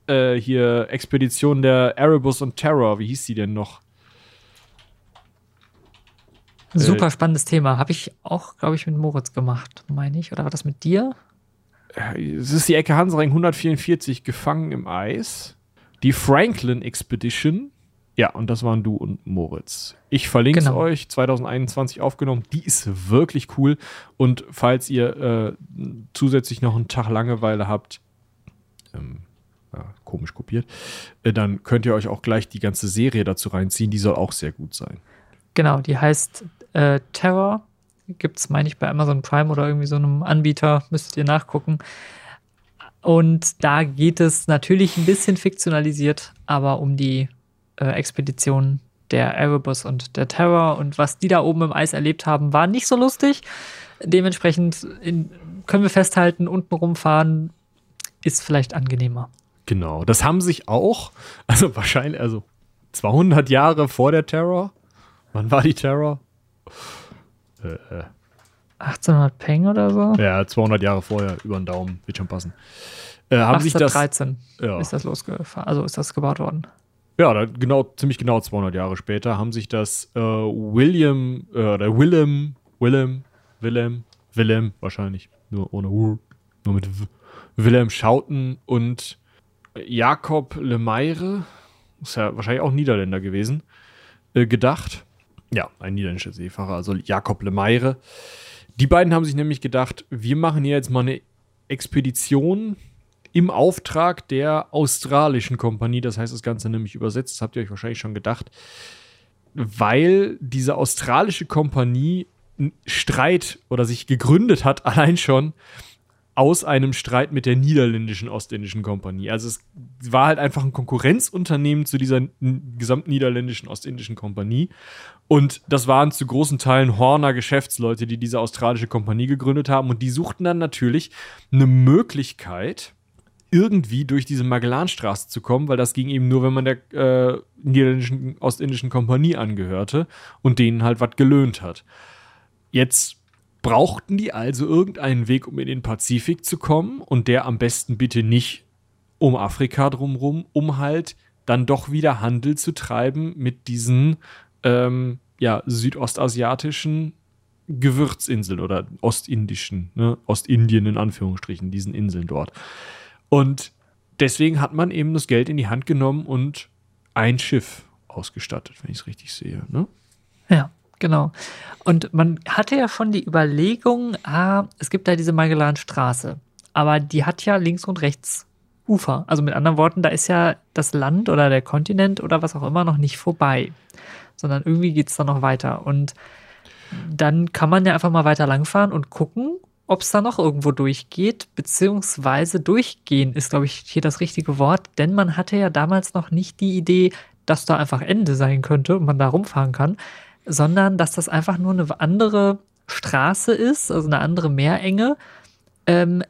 äh, äh, hier Expedition der Erebus und Terror, wie hieß die denn noch? Super spannendes Thema. Habe ich auch, glaube ich, mit Moritz gemacht, meine ich. Oder war das mit dir? Es ist die Ecke Hansring 144 gefangen im Eis. Die Franklin Expedition. Ja, und das waren du und Moritz. Ich verlinke es genau. euch, 2021 aufgenommen. Die ist wirklich cool. Und falls ihr äh, zusätzlich noch einen Tag Langeweile habt, ähm, ja, komisch kopiert, äh, dann könnt ihr euch auch gleich die ganze Serie dazu reinziehen. Die soll auch sehr gut sein. Genau, die heißt äh, Terror. Gibt es, meine ich, bei Amazon Prime oder irgendwie so einem Anbieter. Müsstet ihr nachgucken. Und da geht es natürlich ein bisschen fiktionalisiert, aber um die äh, Expedition der Erebus und der Terror und was die da oben im Eis erlebt haben, war nicht so lustig. Dementsprechend in, können wir festhalten, unten rumfahren ist vielleicht angenehmer. Genau, das haben sich auch, also wahrscheinlich, also 200 Jahre vor der Terror. Wann war die Terror? Äh, 1800 äh. Peng oder so? Ja, 200 Jahre vorher, über den Daumen, wird schon passen. Äh, haben 1813 sich das, ja. ist das losgefahren, also ist das gebaut worden. Ja, da genau, ziemlich genau 200 Jahre später haben sich das äh, William, äh, oder Willem, Willem, Willem, Willem wahrscheinlich, nur ohne U, nur mit w, Willem Schouten und Jakob Lemaire, ist ja wahrscheinlich auch Niederländer gewesen, äh, gedacht. Ja, ein niederländischer Seefahrer, also Jakob Lemaire. Die beiden haben sich nämlich gedacht, wir machen hier jetzt mal eine Expedition im Auftrag der australischen Kompanie. Das heißt das Ganze nämlich übersetzt, das habt ihr euch wahrscheinlich schon gedacht, weil diese australische Kompanie Streit oder sich gegründet hat, allein schon aus einem Streit mit der niederländischen Ostindischen Kompanie. Also es war halt einfach ein Konkurrenzunternehmen zu dieser gesamten niederländischen Ostindischen Kompanie. Und das waren zu großen Teilen Horner Geschäftsleute, die diese australische Kompanie gegründet haben. Und die suchten dann natürlich eine Möglichkeit, irgendwie durch diese Magellanstraße zu kommen, weil das ging eben nur, wenn man der äh, niederländischen ostindischen Kompanie angehörte und denen halt was gelöhnt hat. Jetzt brauchten die also irgendeinen Weg, um in den Pazifik zu kommen und der am besten bitte nicht um Afrika drumherum, um halt dann doch wieder Handel zu treiben mit diesen ähm, ja, südostasiatischen Gewürzinseln oder ostindischen, ne? Ostindien in Anführungsstrichen, diesen Inseln dort. Und deswegen hat man eben das Geld in die Hand genommen und ein Schiff ausgestattet, wenn ich es richtig sehe. Ne? Ja, genau. Und man hatte ja schon die Überlegung, ah, es gibt da diese Magellanstraße, aber die hat ja links und rechts Ufer. Also mit anderen Worten, da ist ja das Land oder der Kontinent oder was auch immer noch nicht vorbei, sondern irgendwie geht es da noch weiter. Und dann kann man ja einfach mal weiter langfahren und gucken, ob es da noch irgendwo durchgeht, beziehungsweise durchgehen ist, glaube ich, hier das richtige Wort, denn man hatte ja damals noch nicht die Idee, dass da einfach Ende sein könnte und man da rumfahren kann, sondern dass das einfach nur eine andere Straße ist, also eine andere Meerenge, ähm,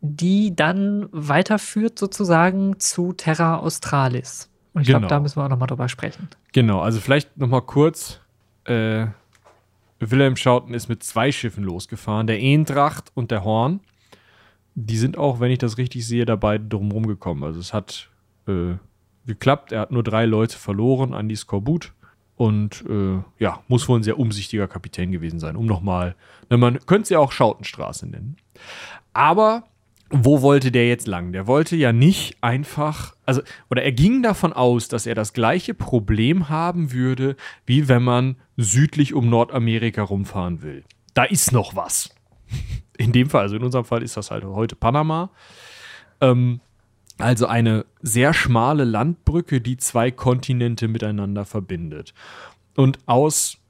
die dann weiterführt sozusagen zu Terra Australis. Und ich genau. glaube, da müssen wir auch nochmal drüber sprechen. Genau, also vielleicht nochmal kurz. Äh, Wilhelm Schouten ist mit zwei Schiffen losgefahren, der Eendracht und der Horn. Die sind auch, wenn ich das richtig sehe, dabei drumherum gekommen. Also es hat äh, geklappt. Er hat nur drei Leute verloren an die Skorbut. Und äh, ja, muss wohl ein sehr umsichtiger Kapitän gewesen sein, um nochmal, ne, man könnte sie auch Schautenstraße nennen. Aber wo wollte der jetzt lang? Der wollte ja nicht einfach, also, oder er ging davon aus, dass er das gleiche Problem haben würde, wie wenn man südlich um Nordamerika rumfahren will. Da ist noch was. In dem Fall, also in unserem Fall ist das halt heute Panama. Ähm, also eine sehr schmale Landbrücke, die zwei Kontinente miteinander verbindet. Und aus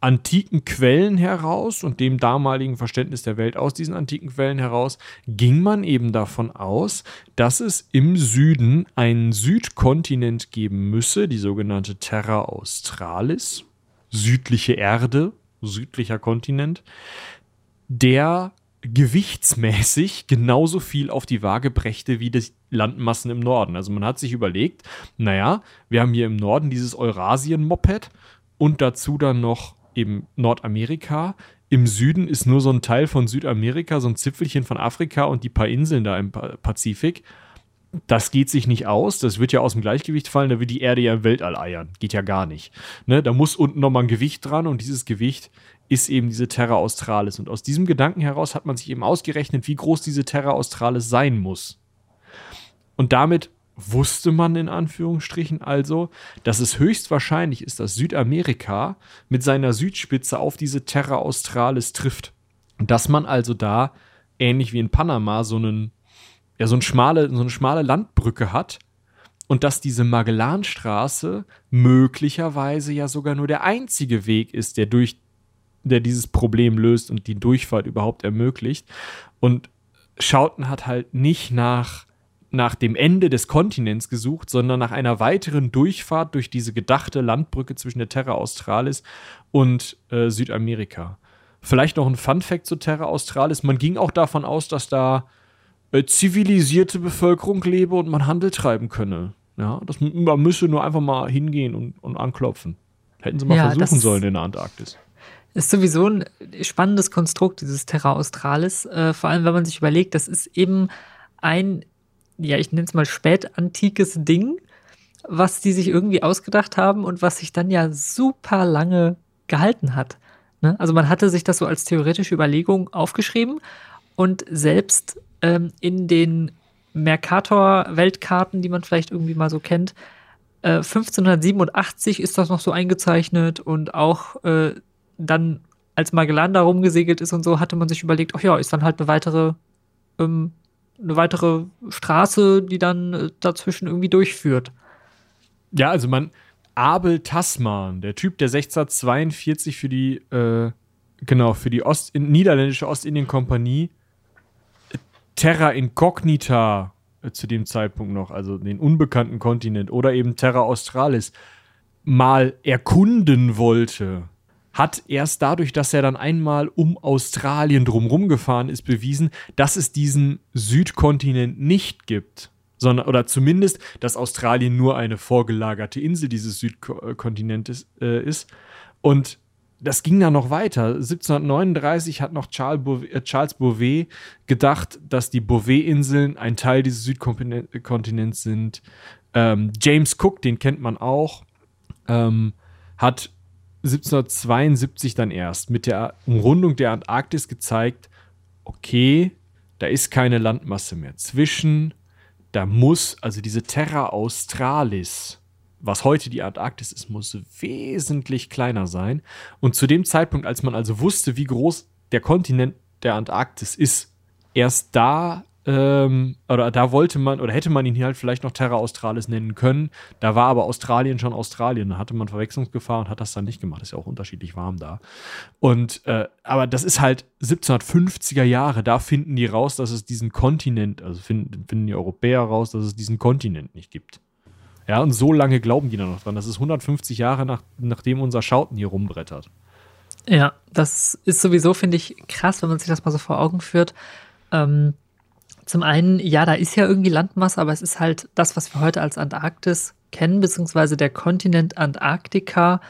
antiken Quellen heraus und dem damaligen Verständnis der Welt aus diesen antiken Quellen heraus ging man eben davon aus, dass es im Süden einen Südkontinent geben müsse, die sogenannte Terra Australis, südliche Erde, südlicher Kontinent, der gewichtsmäßig genauso viel auf die Waage brächte wie die Landmassen im Norden. Also man hat sich überlegt, naja, wir haben hier im Norden dieses Eurasien-Moped und dazu dann noch eben Nordamerika. Im Süden ist nur so ein Teil von Südamerika, so ein Zipfelchen von Afrika und die paar Inseln da im Pazifik. Das geht sich nicht aus, das wird ja aus dem Gleichgewicht fallen, da wird die Erde ja im Weltall eiern. Geht ja gar nicht. Ne? Da muss unten nochmal ein Gewicht dran und dieses Gewicht ist eben diese Terra Australis. Und aus diesem Gedanken heraus hat man sich eben ausgerechnet, wie groß diese Terra Australis sein muss. Und damit wusste man in Anführungsstrichen also, dass es höchstwahrscheinlich ist, dass Südamerika mit seiner Südspitze auf diese Terra Australis trifft. Dass man also da, ähnlich wie in Panama, so, einen, ja, so, eine, schmale, so eine schmale Landbrücke hat und dass diese Magellanstraße möglicherweise ja sogar nur der einzige Weg ist, der durch der dieses Problem löst und die Durchfahrt überhaupt ermöglicht. Und Schouten hat halt nicht nach nach dem Ende des Kontinents gesucht, sondern nach einer weiteren Durchfahrt durch diese gedachte Landbrücke zwischen der Terra Australis und äh, Südamerika. Vielleicht noch ein Fun Fact zu Terra Australis. Man ging auch davon aus, dass da äh, zivilisierte Bevölkerung lebe und man Handel treiben könne. Ja, das, man müsse nur einfach mal hingehen und, und anklopfen. Hätten sie mal ja, versuchen sollen in der Antarktis. Ist sowieso ein spannendes Konstrukt, dieses Terra Australis. Äh, vor allem, wenn man sich überlegt, das ist eben ein ja, ich nenne es mal spätantikes Ding, was die sich irgendwie ausgedacht haben und was sich dann ja super lange gehalten hat. Ne? Also man hatte sich das so als theoretische Überlegung aufgeschrieben und selbst ähm, in den Mercator-Weltkarten, die man vielleicht irgendwie mal so kennt, äh, 1587 ist das noch so eingezeichnet und auch äh, dann, als Magellan da rumgesegelt ist und so, hatte man sich überlegt, ach ja, ist dann halt eine weitere ähm, eine weitere Straße, die dann äh, dazwischen irgendwie durchführt. Ja, also man, Abel Tasman, der Typ, der 1642 für die, äh, genau, für die Ost niederländische Ostindien-Kompanie Terra Incognita äh, zu dem Zeitpunkt noch, also den unbekannten Kontinent oder eben Terra Australis, mal erkunden wollte hat erst dadurch, dass er dann einmal um Australien drumherum gefahren ist, bewiesen, dass es diesen Südkontinent nicht gibt. Sondern, oder zumindest, dass Australien nur eine vorgelagerte Insel dieses Südkontinentes äh, ist. Und das ging dann noch weiter. 1739 hat noch Charles Bouvet, äh, Charles Bouvet gedacht, dass die Bouvet-Inseln ein Teil dieses Südkontinents sind. Ähm, James Cook, den kennt man auch, ähm, hat 1772 dann erst mit der Umrundung der Antarktis gezeigt, okay, da ist keine Landmasse mehr zwischen, da muss, also diese Terra Australis, was heute die Antarktis ist, muss wesentlich kleiner sein. Und zu dem Zeitpunkt, als man also wusste, wie groß der Kontinent der Antarktis ist, erst da ähm, oder da wollte man, oder hätte man ihn hier halt vielleicht noch Terra Australis nennen können. Da war aber Australien schon Australien. Da hatte man Verwechslungsgefahr und hat das dann nicht gemacht. Ist ja auch unterschiedlich warm da. Und, äh, aber das ist halt 1750er Jahre. Da finden die raus, dass es diesen Kontinent, also finden, finden die Europäer raus, dass es diesen Kontinent nicht gibt. Ja, und so lange glauben die da noch dran. Das ist 150 Jahre nach, nachdem unser Schauten hier rumbrettert. Ja, das ist sowieso, finde ich, krass, wenn man sich das mal so vor Augen führt. Ähm, zum einen, ja, da ist ja irgendwie Landmasse, aber es ist halt das, was wir heute als Antarktis kennen, beziehungsweise der Kontinent Antarktika.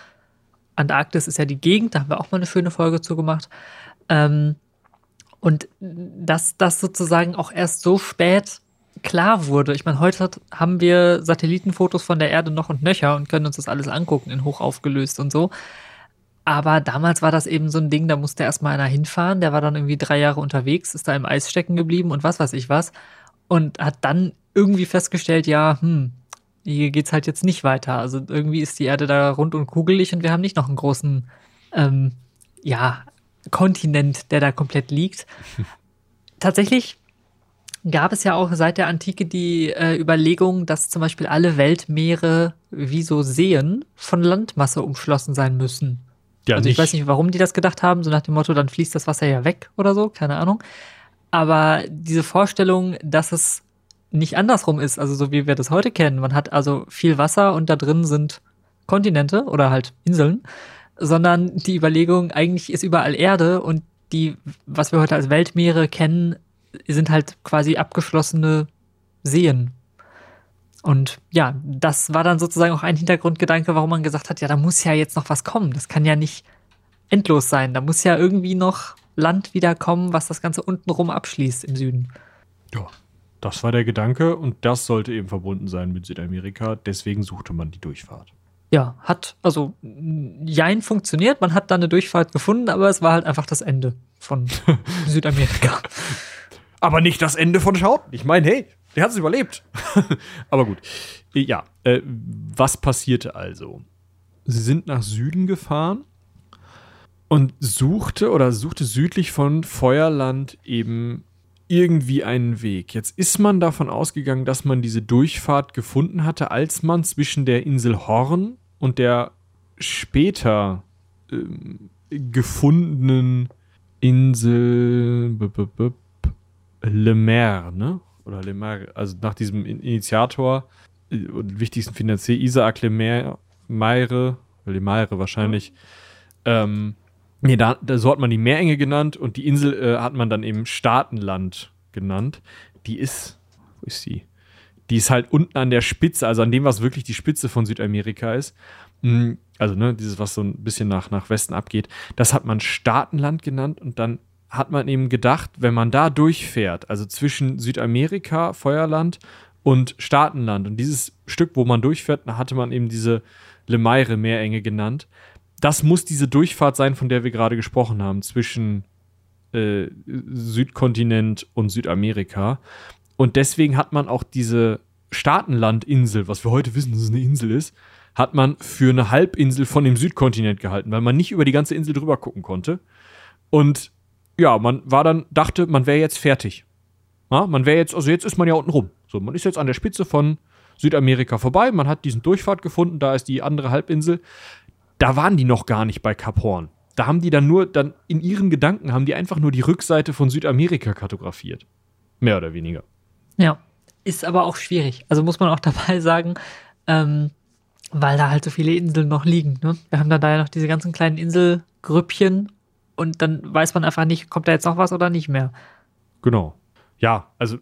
Antarktis ist ja die Gegend, da haben wir auch mal eine schöne Folge zu gemacht. Ähm, und dass das sozusagen auch erst so spät klar wurde. Ich meine, heute haben wir Satellitenfotos von der Erde noch und nöcher und können uns das alles angucken in hochaufgelöst und so. Aber damals war das eben so ein Ding, da musste erstmal einer hinfahren, der war dann irgendwie drei Jahre unterwegs, ist da im Eis stecken geblieben und was weiß ich was. Und hat dann irgendwie festgestellt, ja, hm, hier geht's halt jetzt nicht weiter. Also irgendwie ist die Erde da rund und kugelig und wir haben nicht noch einen großen, ähm, ja, Kontinent, der da komplett liegt. Tatsächlich gab es ja auch seit der Antike die äh, Überlegung, dass zum Beispiel alle Weltmeere wie so Seen von Landmasse umschlossen sein müssen. Ja, also ich weiß nicht, warum die das gedacht haben, so nach dem Motto, dann fließt das Wasser ja weg oder so, keine Ahnung. Aber diese Vorstellung, dass es nicht andersrum ist, also so wie wir das heute kennen, man hat also viel Wasser und da drin sind Kontinente oder halt Inseln, sondern die Überlegung, eigentlich ist überall Erde und die, was wir heute als Weltmeere kennen, sind halt quasi abgeschlossene Seen, und ja, das war dann sozusagen auch ein Hintergrundgedanke, warum man gesagt hat, ja, da muss ja jetzt noch was kommen. Das kann ja nicht endlos sein. Da muss ja irgendwie noch Land wieder kommen, was das Ganze untenrum abschließt im Süden. Ja, das war der Gedanke und das sollte eben verbunden sein mit Südamerika. Deswegen suchte man die Durchfahrt. Ja, hat, also, Jein funktioniert. Man hat da eine Durchfahrt gefunden, aber es war halt einfach das Ende von Südamerika. Aber nicht das Ende von Schauten. Ich meine, hey, Der hat es überlebt. Aber gut. Ja, äh, was passierte also? Sie sind nach Süden gefahren und suchte oder suchte südlich von Feuerland eben irgendwie einen Weg. Jetzt ist man davon ausgegangen, dass man diese Durchfahrt gefunden hatte, als man zwischen der Insel Horn und der später ähm, gefundenen Insel Le Maire, ne? Oder Le Maire, also nach diesem Initiator äh, und wichtigsten Finanzier Isaac Le Maire, Meire, Le Maire wahrscheinlich, ähm, Nee, da, da, so hat man die Meerenge genannt und die Insel äh, hat man dann eben Staatenland genannt. Die ist, wo ist die? Die ist halt unten an der Spitze, also an dem, was wirklich die Spitze von Südamerika ist. Hm, also, ne, dieses, was so ein bisschen nach, nach Westen abgeht. Das hat man Staatenland genannt und dann hat man eben gedacht, wenn man da durchfährt, also zwischen Südamerika, Feuerland und Staatenland und dieses Stück, wo man durchfährt, hatte man eben diese Le Maire Meerenge genannt das muss diese Durchfahrt sein, von der wir gerade gesprochen haben, zwischen äh, Südkontinent und Südamerika. Und deswegen hat man auch diese Staatenlandinsel, was wir heute wissen, dass es eine Insel ist, hat man für eine Halbinsel von dem Südkontinent gehalten, weil man nicht über die ganze Insel drüber gucken konnte. Und ja, man war dann, dachte, man wäre jetzt fertig. Ja, man wäre jetzt, also jetzt ist man ja unten rum. So, man ist jetzt an der Spitze von Südamerika vorbei, man hat diesen Durchfahrt gefunden, da ist die andere Halbinsel da waren die noch gar nicht bei Cap Horn. Da haben die dann nur, dann in ihren Gedanken haben die einfach nur die Rückseite von Südamerika kartografiert. Mehr oder weniger. Ja, ist aber auch schwierig. Also muss man auch dabei sagen, ähm, weil da halt so viele Inseln noch liegen. Ne? Wir haben dann da ja noch diese ganzen kleinen Inselgrüppchen und dann weiß man einfach nicht, kommt da jetzt noch was oder nicht mehr. Genau. Ja, also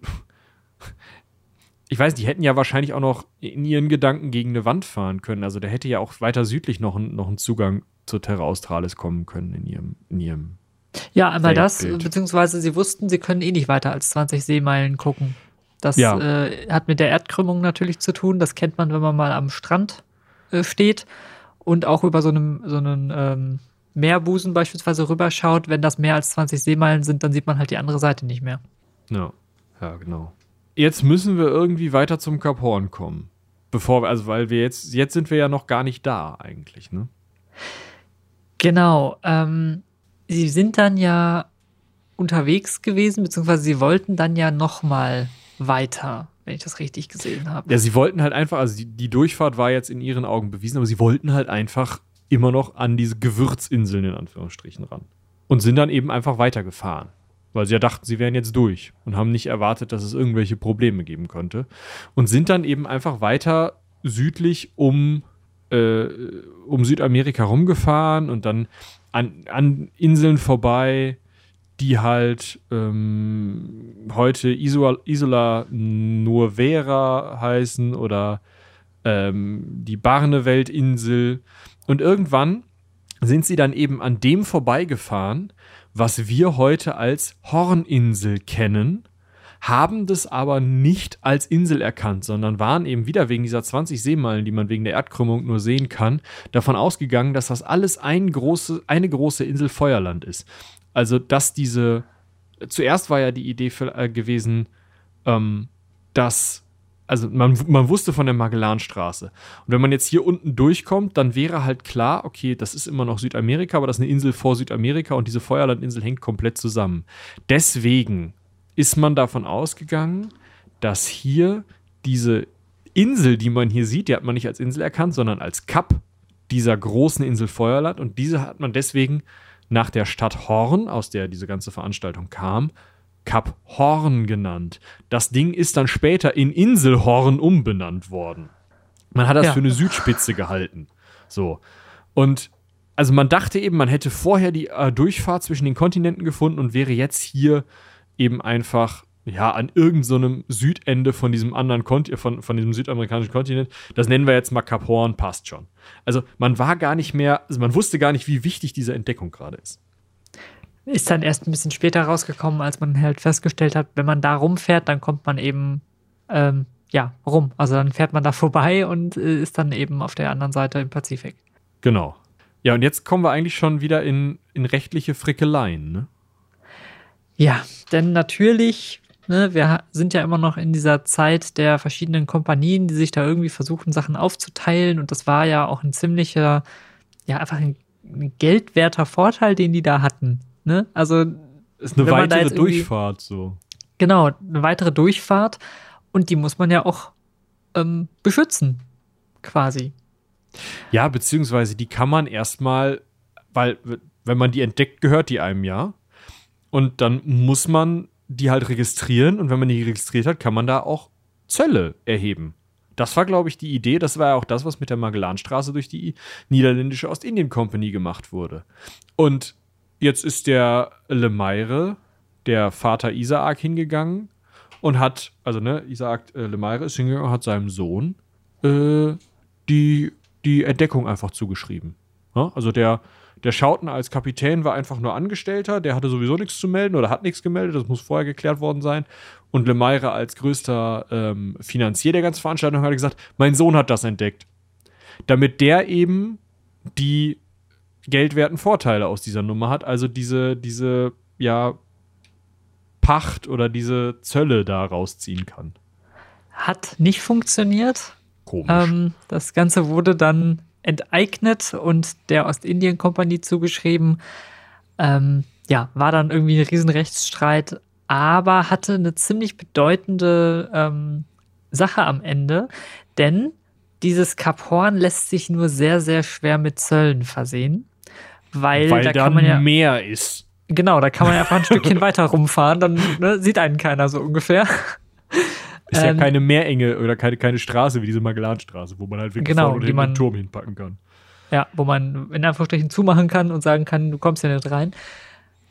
ich weiß, die hätten ja wahrscheinlich auch noch in ihren Gedanken gegen eine Wand fahren können. Also da hätte ja auch weiter südlich noch, ein, noch ein Zugang zur Terra Australis kommen können in ihrem, in ihrem Ja, einmal das, beziehungsweise sie wussten, sie können eh nicht weiter als 20 Seemeilen gucken. Das ja. äh, hat mit der Erdkrümmung natürlich zu tun. Das kennt man, wenn man mal am Strand äh, steht und auch über so einem, so einen ähm, Meerbusen beispielsweise rüberschaut. Wenn das mehr als 20 Seemeilen sind, dann sieht man halt die andere Seite nicht mehr. Ja, ja, genau jetzt müssen wir irgendwie weiter zum Kap Horn kommen. Bevor wir, also weil wir jetzt, jetzt sind wir ja noch gar nicht da eigentlich, ne? Genau. Ähm, sie sind dann ja unterwegs gewesen, beziehungsweise sie wollten dann ja noch mal weiter, wenn ich das richtig gesehen habe. Ja, sie wollten halt einfach, also die, die Durchfahrt war jetzt in ihren Augen bewiesen, aber sie wollten halt einfach immer noch an diese Gewürzinseln in Anführungsstrichen ran. Und sind dann eben einfach weitergefahren weil sie ja dachten, sie wären jetzt durch und haben nicht erwartet, dass es irgendwelche Probleme geben könnte. Und sind dann eben einfach weiter südlich um, äh, um Südamerika rumgefahren und dann an, an Inseln vorbei, die halt ähm, heute Isola, Isola Nuovera heißen oder ähm, die Barneveld-Insel. Und irgendwann sind sie dann eben an dem vorbeigefahren, was wir heute als Horninsel kennen, haben das aber nicht als Insel erkannt, sondern waren eben wieder wegen dieser 20 Seemeilen, die man wegen der Erdkrümmung nur sehen kann, davon ausgegangen, dass das alles ein große, eine große Insel Feuerland ist. Also, dass diese, zuerst war ja die Idee für, äh, gewesen, ähm, dass also man, man wusste von der Magellanstraße. Und wenn man jetzt hier unten durchkommt, dann wäre halt klar, okay, das ist immer noch Südamerika, aber das ist eine Insel vor Südamerika und diese Feuerlandinsel hängt komplett zusammen. Deswegen ist man davon ausgegangen, dass hier diese Insel, die man hier sieht, die hat man nicht als Insel erkannt, sondern als Kap dieser großen Insel Feuerland. Und diese hat man deswegen nach der Stadt Horn, aus der diese ganze Veranstaltung kam, Kap Horn genannt. Das Ding ist dann später in Inselhorn umbenannt worden. Man hat das ja. für eine Südspitze gehalten. So. Und also man dachte eben, man hätte vorher die äh, Durchfahrt zwischen den Kontinenten gefunden und wäre jetzt hier eben einfach ja, an irgendeinem so Südende von diesem anderen Kontinent, von, von diesem südamerikanischen Kontinent. Das nennen wir jetzt mal Kap Horn, passt schon. Also man war gar nicht mehr, also man wusste gar nicht, wie wichtig diese Entdeckung gerade ist ist dann erst ein bisschen später rausgekommen, als man halt festgestellt hat, wenn man da rumfährt, dann kommt man eben ähm, ja rum. Also dann fährt man da vorbei und äh, ist dann eben auf der anderen Seite im Pazifik. Genau. Ja, und jetzt kommen wir eigentlich schon wieder in, in rechtliche Frickeleien, ne? Ja, denn natürlich Ne? Wir sind ja immer noch in dieser Zeit der verschiedenen Kompanien, die sich da irgendwie versuchen, Sachen aufzuteilen. Und das war ja auch ein ziemlicher, ja, einfach ein, ein geldwerter Vorteil, den die da hatten. Ne? Also ist eine weitere Durchfahrt so. Genau, eine weitere Durchfahrt. Und die muss man ja auch ähm, beschützen, quasi. Ja, beziehungsweise die kann man erstmal, weil wenn man die entdeckt, gehört die einem ja. Und dann muss man die halt registrieren und wenn man die registriert hat, kann man da auch Zölle erheben. Das war, glaube ich, die Idee. Das war ja auch das, was mit der Magellanstraße durch die niederländische Ostindien Company gemacht wurde. Und jetzt ist der Lemaire, der Vater Isaak, hingegangen und hat, also ne, Isaak äh, Lemaire ist hingegangen und hat seinem Sohn äh, die, die Entdeckung einfach zugeschrieben. Ja? Also der der Schauten als Kapitän war einfach nur Angestellter, der hatte sowieso nichts zu melden oder hat nichts gemeldet, das muss vorher geklärt worden sein. Und Lemaire als größter ähm, Finanzier der ganzen Veranstaltung hat gesagt, mein Sohn hat das entdeckt. Damit der eben die geldwerten Vorteile aus dieser Nummer hat, also diese, diese, ja, Pacht oder diese Zölle da rausziehen kann. Hat nicht funktioniert. Komisch. Ähm, das Ganze wurde dann enteignet und der Ostindien-Kompanie zugeschrieben. Ähm, ja, war dann irgendwie ein Riesenrechtsstreit, aber hatte eine ziemlich bedeutende ähm, Sache am Ende, denn dieses Kap Horn lässt sich nur sehr, sehr schwer mit Zöllen versehen, weil, weil da kann man ja mehr ist. Genau, da kann man ja einfach ein Stückchen weiter rumfahren, dann ne, sieht einen keiner so ungefähr. Ist ähm, ja keine Meerenge oder keine, keine Straße wie diese Magellanstraße, wo man halt wirklich genau, vorne man, den Turm hinpacken kann. Ja, wo man in Anführungsstrichen zumachen kann und sagen kann, du kommst ja nicht rein.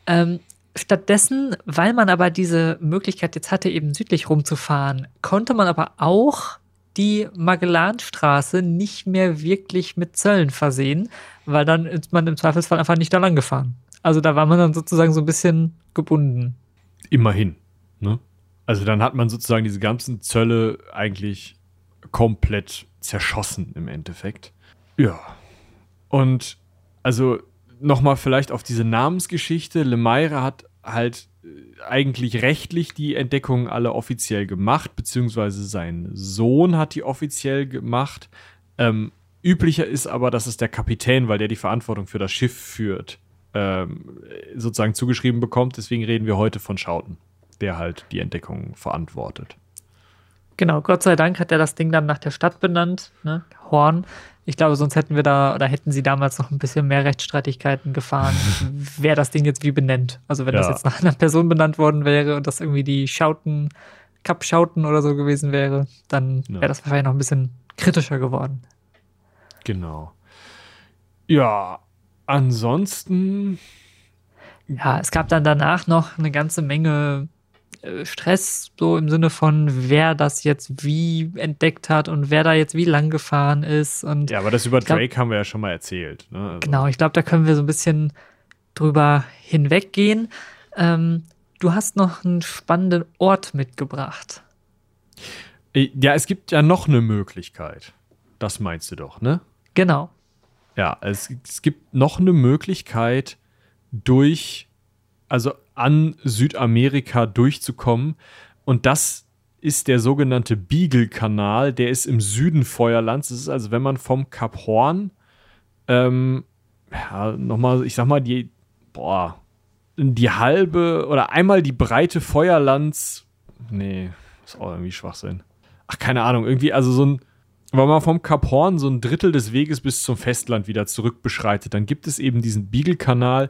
Ähm, stattdessen, weil man aber diese Möglichkeit jetzt hatte, eben südlich rumzufahren, konnte man aber auch die Magellanstraße nicht mehr wirklich mit Zöllen versehen, weil dann ist man im Zweifelsfall einfach nicht da lang gefahren. Also da war man dann sozusagen so ein bisschen gebunden. Immerhin, ne? Also dann hat man sozusagen diese ganzen Zölle eigentlich komplett zerschossen im Endeffekt. Ja. Und also nochmal vielleicht auf diese Namensgeschichte. Lemaire hat halt äh, eigentlich rechtlich die Entdeckungen alle offiziell gemacht, beziehungsweise sein Sohn hat die offiziell gemacht. Ähm, üblicher ist aber, dass es der Kapitän, weil der die Verantwortung für das Schiff führt, ähm, sozusagen zugeschrieben bekommt. Deswegen reden wir heute von Schauten der halt die Entdeckung verantwortet. Genau, Gott sei Dank hat er das Ding dann nach der Stadt benannt, ne? Horn. Ich glaube, sonst hätten wir da oder hätten sie damals noch ein bisschen mehr Rechtsstreitigkeiten gefahren, wer das Ding jetzt wie benennt. Also wenn ja. das jetzt nach einer Person benannt worden wäre und das irgendwie die Schauten, Cup Schauten oder so gewesen wäre, dann wäre ja. das wahrscheinlich noch ein bisschen kritischer geworden. Genau. Ja, ansonsten. Ja, es gab dann danach noch eine ganze Menge Stress, so im Sinne von, wer das jetzt wie entdeckt hat und wer da jetzt wie lang gefahren ist. Und ja, aber das über Drake glaub, haben wir ja schon mal erzählt. Ne? Also. Genau, ich glaube, da können wir so ein bisschen drüber hinweggehen. Ähm, du hast noch einen spannenden Ort mitgebracht. Äh, ja, es gibt ja noch eine Möglichkeit. Das meinst du doch, ne? Genau. Ja, es, es gibt noch eine Möglichkeit, durch, also an Südamerika durchzukommen. Und das ist der sogenannte Beagle-Kanal, der ist im Süden Feuerlands. Das ist also, wenn man vom Kap Horn, ähm, ja, nochmal, ich sag mal, die, boah, die halbe oder einmal die breite Feuerlands, nee, ist auch irgendwie Schwachsinn. Ach, keine Ahnung, irgendwie, also so ein, wenn man vom Kap Horn so ein Drittel des Weges bis zum Festland wieder zurück beschreitet, dann gibt es eben diesen Beagle-Kanal,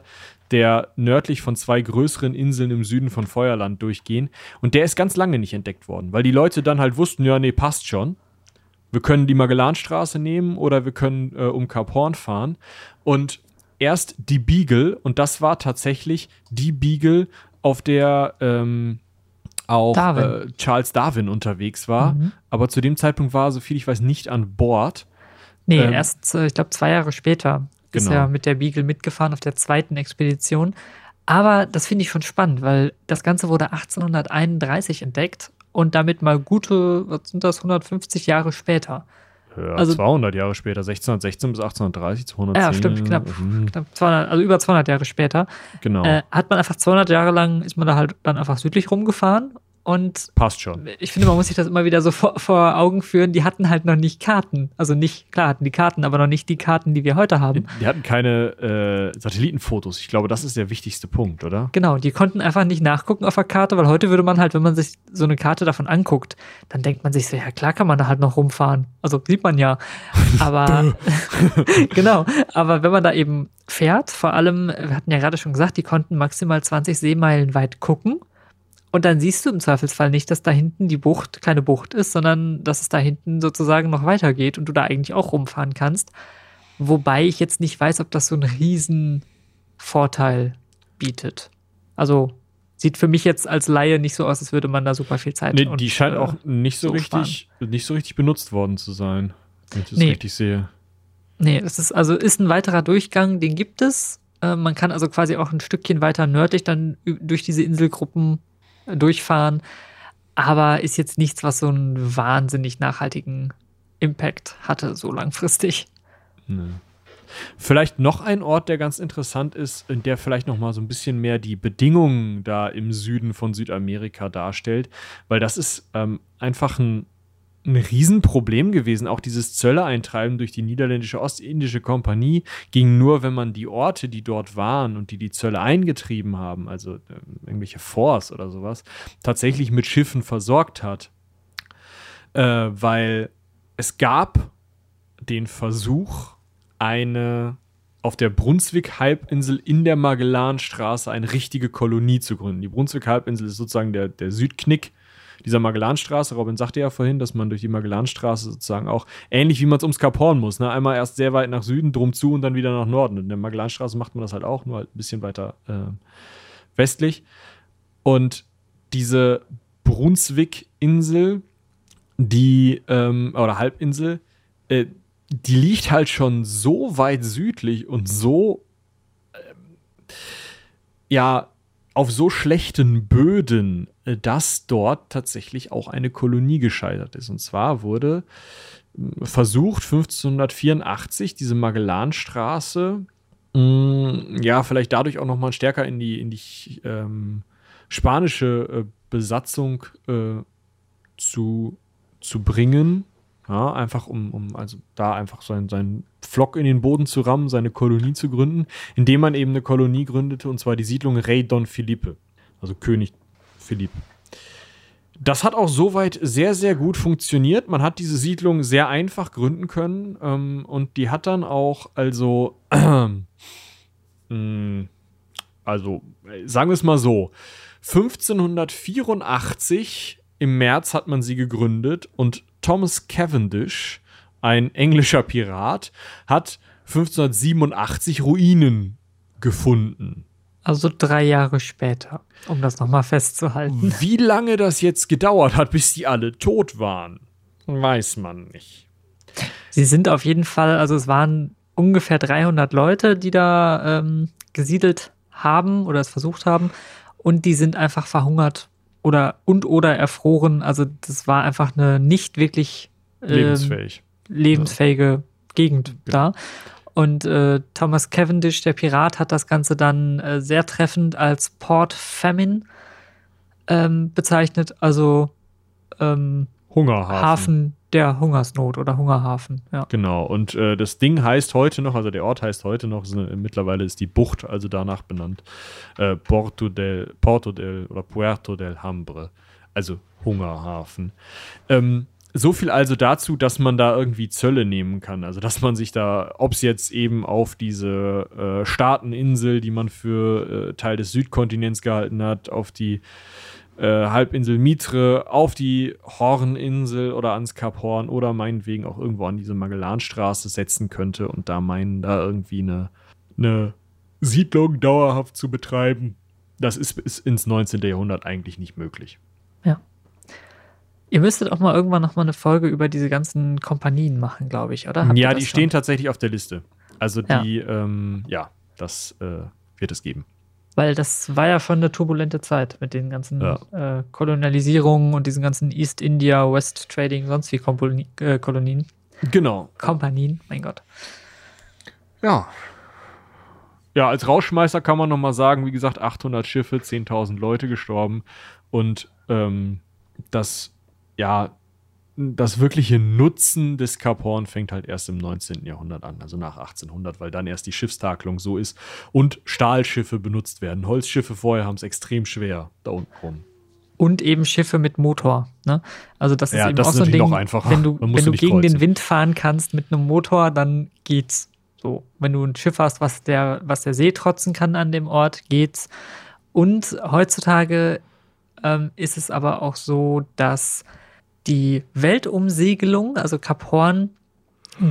der nördlich von zwei größeren Inseln im Süden von Feuerland durchgehen. Und der ist ganz lange nicht entdeckt worden, weil die Leute dann halt wussten, ja, nee, passt schon. Wir können die Magellanstraße nehmen oder wir können äh, um Kap Horn fahren. Und erst die Beagle, und das war tatsächlich die Beagle, auf der ähm, auch Darwin. Äh, Charles Darwin unterwegs war. Mhm. Aber zu dem Zeitpunkt war, soviel ich weiß, nicht an Bord. Nee, ähm, erst, äh, ich glaube, zwei Jahre später genau. ist ja mit der Beagle mitgefahren auf der zweiten Expedition. Aber das finde ich schon spannend, weil das Ganze wurde 1831 entdeckt und damit mal gute, was sind das, 150 Jahre später. Ja, also 200 Jahre später, 1616 bis 1830, 210. Ja, stimmt, knapp, mhm. knapp 200, also über 200 Jahre später. Genau. Äh, hat man einfach 200 Jahre lang, ist man da halt dann einfach südlich rumgefahren Und passt schon. Ich finde, man muss sich das immer wieder so vor, vor, Augen führen. Die hatten halt noch nicht Karten. Also nicht, klar hatten die Karten, aber noch nicht die Karten, die wir heute haben. Die, hatten keine äh, Satellitenfotos. Ich glaube, das ist der wichtigste Punkt, oder? Genau, die konnten einfach nicht nachgucken auf der Karte, weil heute würde man halt, wenn man sich so eine Karte davon anguckt, dann denkt man sich so, ja klar kann man da halt noch rumfahren. Also sieht man ja. Aber genau, aber wenn man da eben fährt, vor allem, wir hatten ja gerade schon gesagt, die konnten maximal 20 Seemeilen weit gucken. Und dann siehst du im Zweifelsfall nicht, dass da hinten die Bucht keine Bucht ist, sondern dass es da hinten sozusagen noch weitergeht und du da eigentlich auch rumfahren kannst. Wobei ich jetzt nicht weiß, ob das so einen riesen Vorteil bietet. Also sieht für mich jetzt als Laie nicht so aus, als würde man da super viel Zeit nee, die scheint äh, auch nicht so, so richtig nicht so richtig benutzt worden zu sein, wenn ich das nee. richtig sehe. Nee, es ist also ist ein weiterer Durchgang, den gibt es. Äh, man kann also quasi auch ein Stückchen weiter nördlich dann durch diese Inselgruppen durchfahren. Aber ist jetzt nichts, was so einen wahnsinnig nachhaltigen Impact hatte, so langfristig. Nee. Vielleicht noch ein Ort, der ganz interessant ist, in der vielleicht noch mal so ein bisschen mehr die Bedingungen da im Süden von Südamerika darstellt, weil das ist ähm, einfach ein ein Riesenproblem gewesen. Auch dieses Zölle-Eintreiben durch die niederländische Ostindische Kompanie ging nur, wenn man die Orte, die dort waren und die die Zölle eingetrieben haben, also äh, irgendwelche Forts oder sowas, tatsächlich mit Schiffen versorgt hat. Äh, weil es gab den Versuch, eine auf der Brunswick-Halbinsel in der Magellanstraße eine richtige Kolonie zu gründen. Die Brunswick-Halbinsel ist sozusagen der, der Südknick dieser Magellanstraße. Robin sagte ja vorhin, dass man durch die Magellanstraße sozusagen auch ähnlich wie man es ums Kap Horn muss. Ne? Einmal erst sehr weit nach Süden, drum zu und dann wieder nach Norden. In der Magellanstraße macht man das halt auch, nur halt ein bisschen weiter äh, westlich. Und diese Brunswick-Insel, die, ähm, oder Halbinsel, äh, die liegt halt schon so weit südlich und so, äh, ja, auf so schlechten Böden, äh, dass dort tatsächlich auch eine Kolonie gescheitert ist. Und zwar wurde äh, versucht 1584 diese Magellanstraße mm, ja vielleicht dadurch auch noch mal stärker in die in die ähm, spanische äh, Besatzung äh, zu zu bringen ja, einfach um, um also da einfach seinen, seinen Flock in den Boden zu rammen, seine Kolonie zu gründen, indem man eben eine Kolonie gründete, und zwar die Siedlung Rey Don Felipe, also König Philipp. Das hat auch soweit sehr, sehr gut funktioniert. Man hat diese Siedlung sehr einfach gründen können ähm, und die hat dann auch, also, äh, also, sagen wir es mal so, 1584 im März hat man sie gegründet und Thomas Cavendish, ein englischer Pirat, hat 1587 Ruinen gefunden. Also drei Jahre später, um das nochmal festzuhalten. Wie lange das jetzt gedauert hat, bis die alle tot waren, weiß man nicht. Sie sind auf jeden Fall, also es waren ungefähr 300 Leute, die da ähm, gesiedelt haben oder es versucht haben und die sind einfach verhungert oder und oder erfroren. Also das war einfach eine nicht wirklich äh, lebensfähig. lebensfähige ja. Gegend ja. da. Und äh, Thomas Cavendish, der Pirat, hat das Ganze dann äh, sehr treffend als Port Famine ähm, bezeichnet, also ähm, Hungerhafen. Hafen der Hungersnot oder Hungerhafen. Ja. Genau, und äh, das Ding heißt heute noch, also der Ort heißt heute noch, ist eine, mittlerweile ist die Bucht also danach benannt, äh, Porto, del, Porto del oder Puerto del Hambre, also Hungerhafen. Ähm, so viel also dazu, dass man da irgendwie Zölle nehmen kann. Also, dass man sich da, ob es jetzt eben auf diese äh, Staateninsel, die man für äh, Teil des Südkontinents gehalten hat, auf die äh, Halbinsel Mitre auf die Horninsel oder ans Kap Horn oder meinetwegen auch irgendwo an diese Magellanstraße setzen könnte und da meinen, da irgendwie eine, eine Siedlung dauerhaft zu betreiben. Das ist bis ins 19. Jahrhundert eigentlich nicht möglich. Ja. Ihr müsstet auch mal irgendwann noch mal eine Folge über diese ganzen Kompanien machen, glaube ich, oder? Habt ja, die schon? stehen tatsächlich auf der Liste. Also die, ja, ähm, ja das äh, wird es geben weil das war ja schon eine turbulente Zeit mit den ganzen ja. äh, Kolonialisierungen und diesen ganzen East India, West Trading, sonst wie Komponi äh, Kolonien. Genau. Kompanien, mein Gott. Ja. Ja, als Rauschmeister kann man nochmal sagen, wie gesagt, 800 Schiffe, 10.000 Leute gestorben Und ähm, das, ja, das wirkliche Nutzen des Cap Horn fängt halt erst im 19. Jahrhundert an, also nach 1800, weil dann erst die Schiffstakelung so ist und Stahlschiffe benutzt werden. Holzschiffe vorher haben es extrem schwer da unten rum. Und eben Schiffe mit Motor. Ne? Also das ist ja, eben das auch so ein Ding, wenn du, wenn du gegen kreuzen. den Wind fahren kannst mit einem Motor, dann geht's. So, wenn du ein Schiff hast, was der, was der See trotzen kann an dem Ort, geht's. Und heutzutage ähm, ist es aber auch so, dass die Weltumsegelung, also Cap Horn,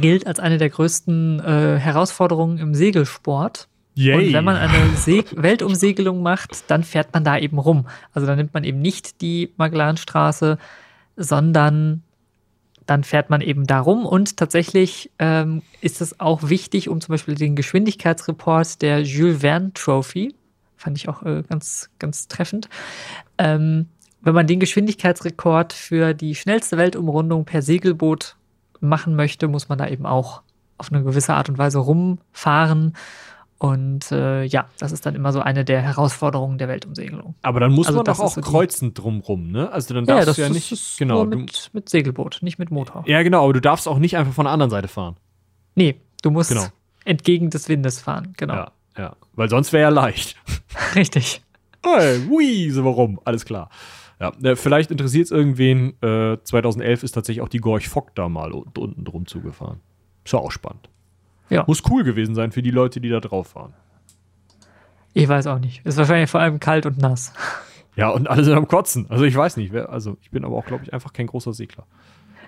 gilt als eine der größten äh, Herausforderungen im Segelsport. Yay. Und wenn man eine Se Weltumsegelung macht, dann fährt man da eben rum. Also dann nimmt man eben nicht die Magellanstraße, sondern dann fährt man eben da rum. Und tatsächlich ähm, ist es auch wichtig, um zum Beispiel den Geschwindigkeitsreport der Jules Verne Trophy, fand ich auch äh, ganz, ganz treffend, ähm, wenn man den Geschwindigkeitsrekord für die schnellste Weltumrundung per Segelboot machen möchte, muss man da eben auch auf eine gewisse Art und Weise rumfahren. Und äh, ja, das ist dann immer so eine der Herausforderungen der Weltumsegelung. Aber dann muss also man doch auch so kreuzen drumrum, ne? Also dann darfst ja, du ja nicht genau mit, mit, Segelboot, nicht mit Motor. Ja, genau, aber du darfst auch nicht einfach von der anderen Seite fahren. Nee, du musst genau. entgegen des Windes fahren, genau. Ja, ja, weil sonst wäre ja leicht. Richtig. Hey, hui, so warum? Alles klar. Ja, äh, vielleicht interessiert es irgendwen. Äh, 2011 ist tatsächlich auch die Gorch Fock da mal unten drum zugefahren. Ist ja auch spannend. Ja. Muss cool gewesen sein für die Leute, die da drauf waren. Ich weiß auch nicht. Ist wahrscheinlich vor allem kalt und nass. Ja, und alle sind am Kotzen. Also ich weiß nicht. Wer, also ich bin aber auch, glaube ich, einfach kein großer Segler.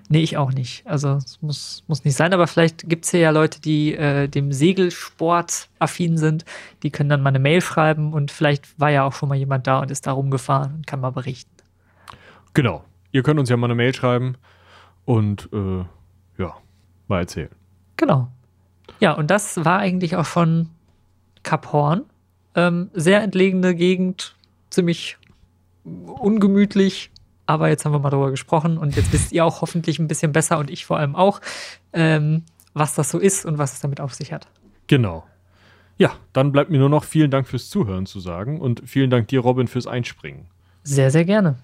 Nee, ich auch nicht. Also es muss, muss nicht sein, aber vielleicht gibt es hier ja Leute, die äh, dem Segelsport affin sind. Die können dann mal eine Mail schreiben und vielleicht war ja auch schon mal jemand da und ist da rumgefahren und kann mal berichten. Genau. Ihr könnt uns ja mal eine Mail schreiben und äh, ja, mal erzählen. Genau. Ja, und das war eigentlich auch von Kap Horn. Ähm, sehr entlegene Gegend, ziemlich ungemütlich, aber jetzt haben wir mal darüber gesprochen und jetzt wisst ihr auch hoffentlich ein bisschen besser und ich vor allem auch, ähm, was das so ist und was es damit auf sich hat. Genau. Ja, dann bleibt mir nur noch vielen Dank fürs Zuhören zu sagen und vielen Dank dir, Robin, fürs Einspringen. Sehr, sehr gerne.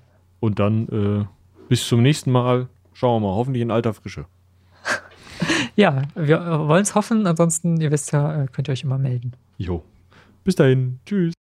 Und dann äh, bis zum nächsten Mal. Schauen wir mal, hoffentlich in alter Frische. ja, wir wollen es hoffen. Ansonsten, ihr wisst ja, äh, könnt ihr euch immer melden. Jo. Bis dahin. Tschüss.